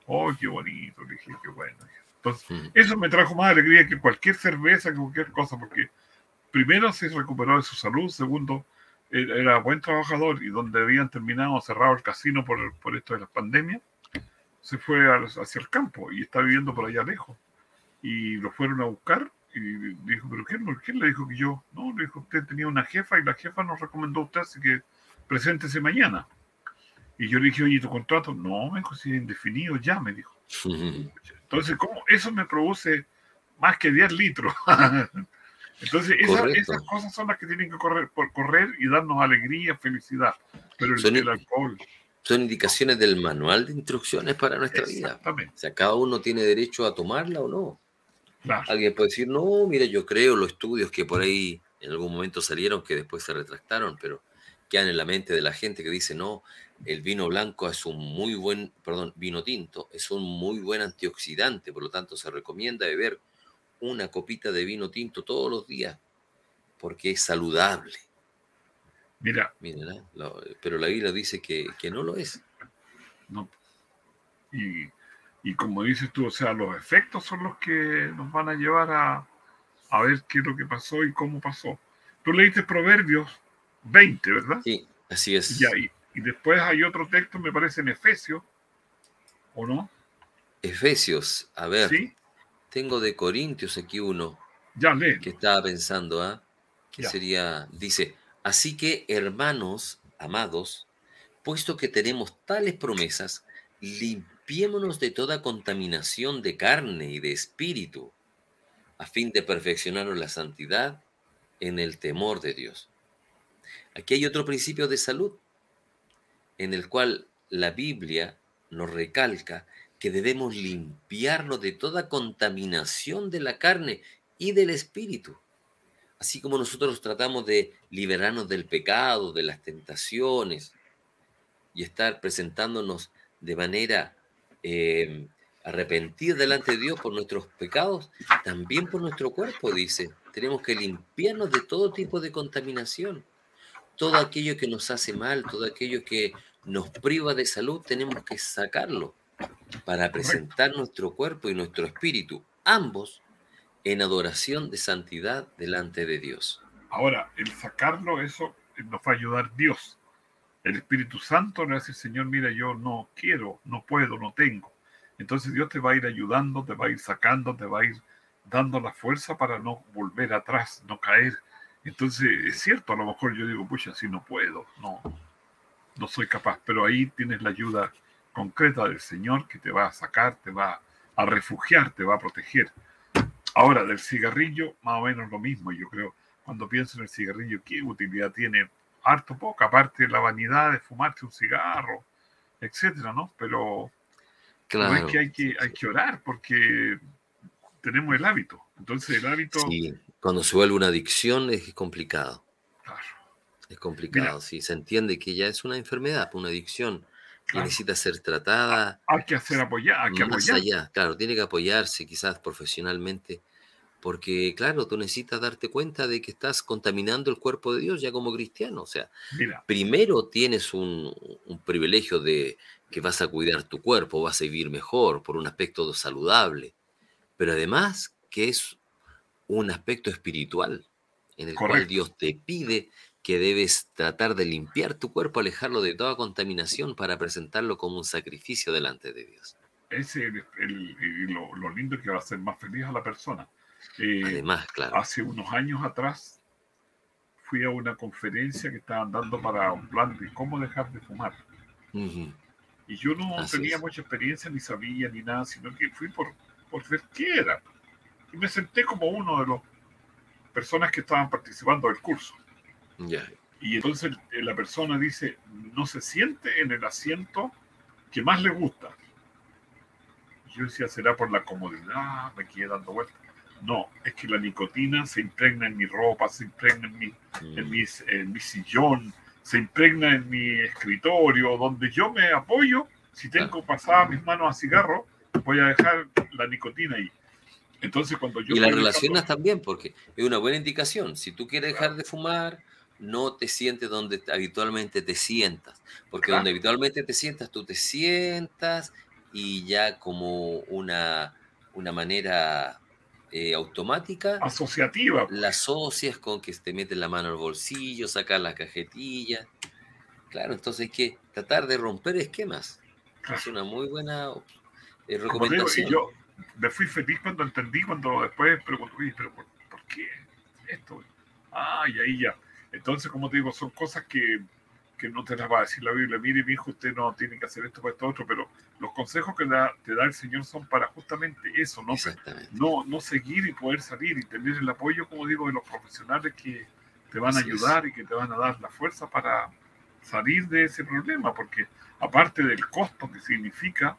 Oh, qué bonito. Le dije, qué bueno. Entonces, eso me trajo más alegría que cualquier cerveza, que cualquier cosa, porque primero se recuperó de su salud, segundo, era buen trabajador y donde habían terminado cerrado el casino por, por esto de la pandemia, se fue hacia el campo y está viviendo por allá lejos. Y lo fueron a buscar y dijo, ¿pero quién, quién le dijo que yo? No, le dijo, usted tenía una jefa y la jefa nos recomendó a usted, así que preséntese mañana. Y yo le dije, oye, ¿tu contrato? No, me dijo, si es indefinido ya, me dijo. Entonces, ¿cómo? Eso me produce más que 10 litros. Entonces, esas cosas son las que tienen que correr, por correr y darnos alegría, felicidad. Pero el, alcohol. son indicaciones del manual de instrucciones para nuestra vida. Exactamente. O sea, cada uno tiene derecho a tomarla o no. Claro. Alguien puede decir, no, mira, yo creo los estudios que por ahí en algún momento salieron, que después se retractaron, pero quedan en la mente de la gente que dice, no, el vino blanco es un muy buen, perdón, vino tinto, es un muy buen antioxidante, por lo tanto se recomienda beber una copita de vino tinto todos los días, porque es saludable. Mira, Miren, ¿eh? Pero la Biblia dice que, que no lo es. no. Y, y como dices tú, o sea, los efectos son los que nos van a llevar a, a ver qué es lo que pasó y cómo pasó. Tú leíste Proverbios 20, ¿verdad? Sí, así es. Y, ahí- y después hay otro texto, me parece, en Efesios, ¿o no? Efesios, a ver, Sí, tengo de Corintios aquí uno ya lee. que estaba pensando, ¿ah? Que Ya. sería, dice, así que hermanos, amados, puesto que tenemos tales promesas, limpiémonos de toda contaminación de carne y de espíritu, a fin de perfeccionarnos la santidad en el temor de Dios. Aquí hay otro principio de salud, en el cual la Biblia nos recalca que debemos limpiarnos de toda contaminación de la carne y del espíritu. Así como nosotros tratamos de liberarnos del pecado, de las tentaciones y estar presentándonos de manera eh, arrepentida delante de Dios por nuestros pecados, también por nuestro cuerpo, dice. Tenemos que limpiarnos de todo tipo de contaminación. Todo aquello que nos hace mal, todo aquello que nos priva de salud, tenemos que sacarlo para presentar nuestro cuerpo y nuestro espíritu, ambos en adoración de santidad delante de Dios. Ahora, el sacarlo, eso nos va a ayudar Dios. El Espíritu Santo le hace, Señor, mira, yo no quiero, no puedo, no tengo. Entonces Dios te va a ir ayudando, te va a ir sacando, te va a ir dando la fuerza para no volver atrás, no caer. Entonces, es cierto, a lo mejor yo digo, pucha, si no puedo, no, no soy capaz, pero ahí tienes la ayuda concreta del Señor que te va a sacar, te va a refugiar, te va a proteger. Ahora, del cigarrillo, más o menos lo mismo, yo creo. Cuando pienso en el cigarrillo, ¿qué utilidad tiene? Harto poca, aparte de la vanidad de fumarse un cigarro, etcétera, ¿no? Pero no Claro. es que hay que, hay que orar porque tenemos el hábito. Entonces, el hábito, Sí, cuando se vuelve una adicción es complicado. claro, Es complicado, Mira. sí. Se entiende que ya es una enfermedad, una adicción que necesita ser tratada hay que hacer apoyar, hay que más apoyar. allá. Claro, tiene que apoyarse quizás profesionalmente, porque claro, tú necesitas darte cuenta de que estás contaminando el cuerpo de Dios ya como cristiano. O sea, Mira, primero tienes un, un privilegio de que vas a cuidar tu cuerpo, vas a vivir mejor por un aspecto saludable, pero además que es un aspecto espiritual en el cual Correcto. Dios te pide que debes tratar de limpiar tu cuerpo, alejarlo de toda contaminación para presentarlo como un sacrificio delante de Dios. ese es el, y lo, lo lindo que va a hacer más feliz a la persona. Eh, Además, claro. hace unos años atrás fui a una conferencia que estaban dando para un plan de cómo dejar de fumar. Ujú, Y yo no Así tenía es. mucha experiencia, ni sabía, ni nada, sino que fui por, por ver qué era. Y me senté como uno de los personas que estaban participando del curso. Ya. Y entonces eh, la persona dice, no se siente en el asiento que más le gusta. Y yo decía, será por la comodidad, me quedé dando vueltas. No, es que la nicotina se impregna en mi ropa, se impregna en mi, en Mm, mis- en mi sillón, se impregna en mi escritorio, donde yo me apoyo. Si tengo pasadas mis manos a cigarro, voy a dejar la nicotina ahí. Entonces, cuando yo Y la relacionas también, porque es una buena indicación. Si tú quieres dejar de fumar, no te sientes donde habitualmente te sientas. Porque Claro. donde habitualmente te sientas, tú te sientas y ya como una, una manera eh, automática asociativa. la asocias con que te metes la mano al bolsillo, sacas la cajetilla. Claro, entonces hay que tratar de romper esquemas. Claro. Es una muy buena eh, digo, recomendación. y yo me fui feliz cuando entendí, cuando después pregunté, "Oye, pero por, por qué esto? Ah, y ahí ya. Entonces, como te digo, son cosas que, que no te las va a decir la Biblia. Mire, mi hijo, usted no tiene que hacer esto para esto otro, pero los consejos que da- te da el Señor son para justamente eso, ¿no? No, no seguir y poder salir y tener el apoyo, como digo, de los profesionales que te van a ayudar y que te van a dar la fuerza para salir de ese problema, porque aparte del costo que significa,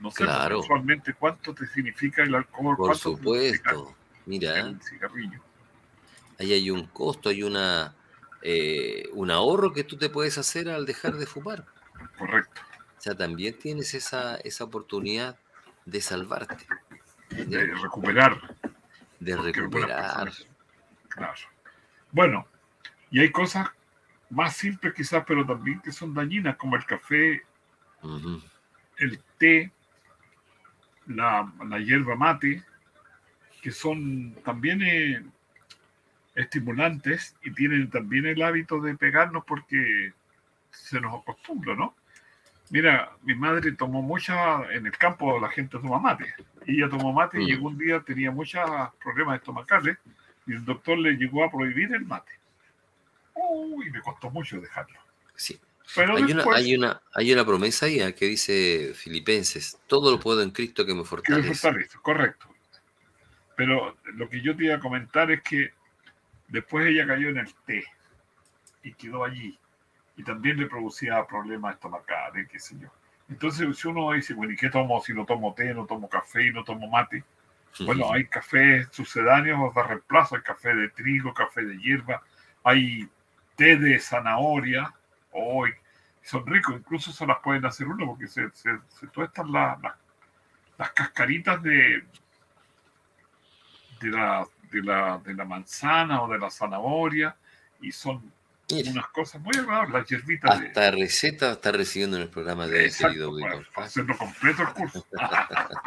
no sé Claro. mensualmente cuánto te significa el alcohol, Por supuesto. Mira, el cigarrillo. ahí hay un costo, hay una eh, un ahorro que tú te puedes hacer al dejar de fumar. Correcto. O sea, también tienes esa, esa oportunidad de salvarte, De recuperar. de recuperar. Claro. Bueno, y hay cosas más simples quizás, pero también que son dañinas, como el café, el té, la, la hierba mate, que son también eh, estimulantes y tienen también el hábito de pegarnos porque se nos acostumbra, ¿no? Mira, mi madre tomó mucha, en el campo la gente toma mate, y ella tomó mate y Mm. llegó un día, tenía muchos problemas estomacales, y el doctor le llegó a prohibir el mate. Uy, me costó mucho dejarlo. Sí. Pero Hay una, después, hay, una, hay una promesa ahí ah, que dice Filipenses, todo lo puedo en Cristo que me que me fortalece. fortalece, correcto. Pero lo que yo te iba a comentar es que después ella cayó en el té y quedó allí. Y también le producía problemas estomacales, qué sé yo. Entonces, si uno dice, bueno, ¿y qué tomo si no tomo té, no tomo café y no tomo mate? Bueno, hay cafés sucedáneos de reemplazo, hay café de trigo, café de hierba, hay té de zanahoria, hoy son ricos, incluso se las pueden hacer uno porque se, se, se tuestan la- la- las cascaritas de, de, la, de, la, de la manzana o de la zanahoria y son Mira, unas cosas muy agradables, las hierbitas de... hasta receta está recibiendo en el programa de Exacto, querido completo el curso.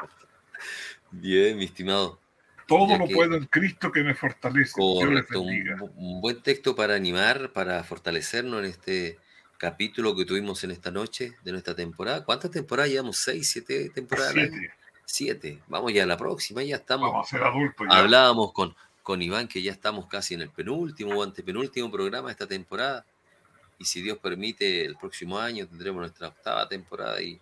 Bien, mi estimado. Todo lo que- puedo en Cristo que me fortalece. Correcto, un, un buen texto para animar, para fortalecernos en este capítulo que tuvimos en esta noche de nuestra temporada. ¿Cuántas temporadas llevamos? ¿Seis, siete temporadas? Siete. Siete. Vamos ya a la próxima, ya estamos. Vamos a ser adultos ya. Hablábamos con, con Iván que ya estamos casi en el penúltimo o antepenúltimo programa de esta temporada. Y si Dios permite, el próximo año tendremos nuestra octava temporada y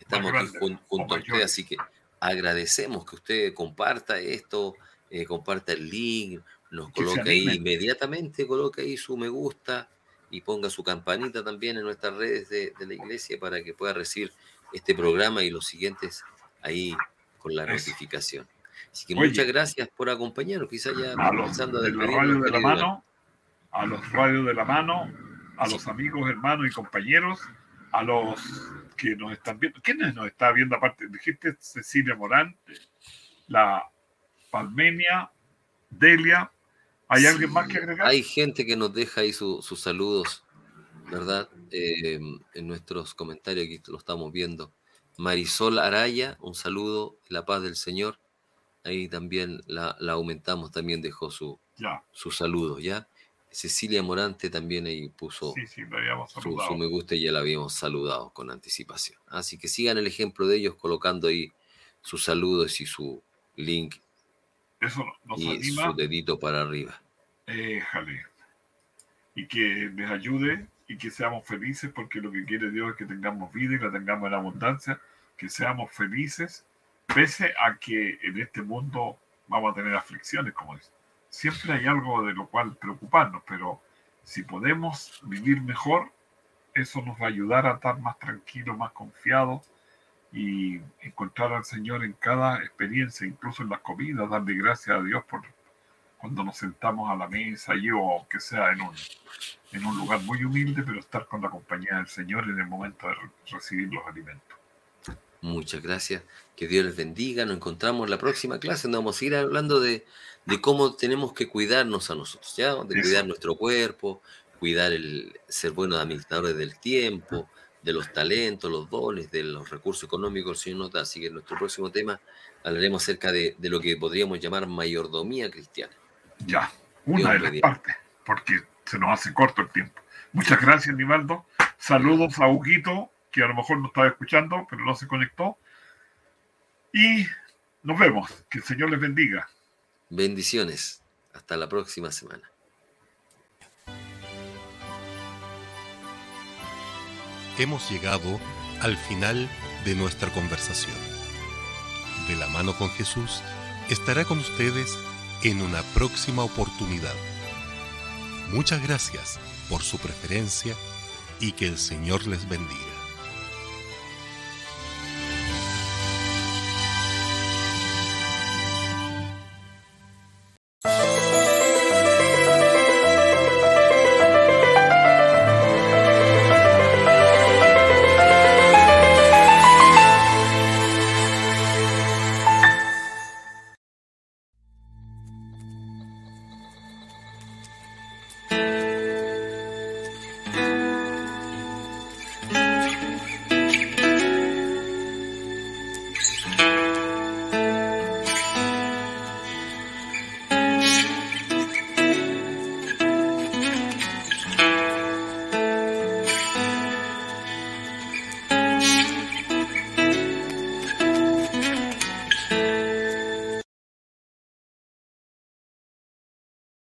estamos aquí jun- junto a usted. Así que agradecemos que usted comparta esto, eh, comparta el link, nos coloque ahí inmediatamente, coloque ahí su me gusta y ponga su campanita también en nuestras redes de, de la iglesia para que pueda recibir este programa y los siguientes ahí con la notificación. Así que Oye. muchas gracias por acompañarnos. Quizás ya a los comenzando a de la radio de mano, a los radios de la mano, a Sí. los amigos, hermanos y compañeros, a los que nos están viendo. ¿Quiénes nos está viendo aparte? Dijiste Cecilia Morán, la Palmenia, Delia. ¿Hay alguien más que agregar? Hay gente que nos deja ahí su- sus saludos, ¿verdad? Eh, en nuestros comentarios, aquí lo estamos viendo. Marisol Araya, un saludo, la paz del Señor. Ahí también la, la aumentamos, también dejó su, Ya, su saludo, ¿ya? Cecilia Morante también ahí puso sí, sí, su, me gusta y ya la habíamos saludado con anticipación. Así que sigan el ejemplo de ellos colocando ahí sus saludos y su link Eso nos y anima. su dedito para arriba. Éjale. Y que les ayude y que seamos felices, porque lo que quiere Dios es que tengamos vida y la tengamos en abundancia, que seamos felices, pese a que en este mundo vamos a tener aflicciones, como es. Siempre hay algo de lo cual preocuparnos, pero si podemos vivir mejor, eso nos va a ayudar a estar más tranquilos, más confiados y encontrar al Señor en cada experiencia, incluso en las comidas, darle gracias a Dios por cuando nos sentamos a la mesa, y o que sea en un, en un lugar muy humilde, pero estar con la compañía del Señor en el momento de re- recibir los alimentos. Muchas gracias. Que Dios les bendiga. Nos encontramos en la próxima clase donde vamos a ir hablando de, de cómo tenemos que cuidarnos a nosotros, ¿ya? De Eso. cuidar nuestro cuerpo, cuidar el ser buenos administradores del tiempo, de los talentos, los dones, de los recursos económicos el Señor nos da. Así que en nuestro próximo tema hablaremos acerca de, de lo que podríamos llamar mayordomía cristiana. Ya, una de las partes, porque se nos hace corto el tiempo. Muchas gracias, Nivaldo. Saludos a Huguito, que a lo mejor no estaba escuchando, pero no se conectó. Y nos vemos. Que el Señor les bendiga. Bendiciones. Hasta la próxima semana. hemos llegado al final de nuestra conversación. De la mano con Jesús estará con ustedes en una próxima oportunidad. Muchas gracias por su preferencia y que el Señor les bendiga.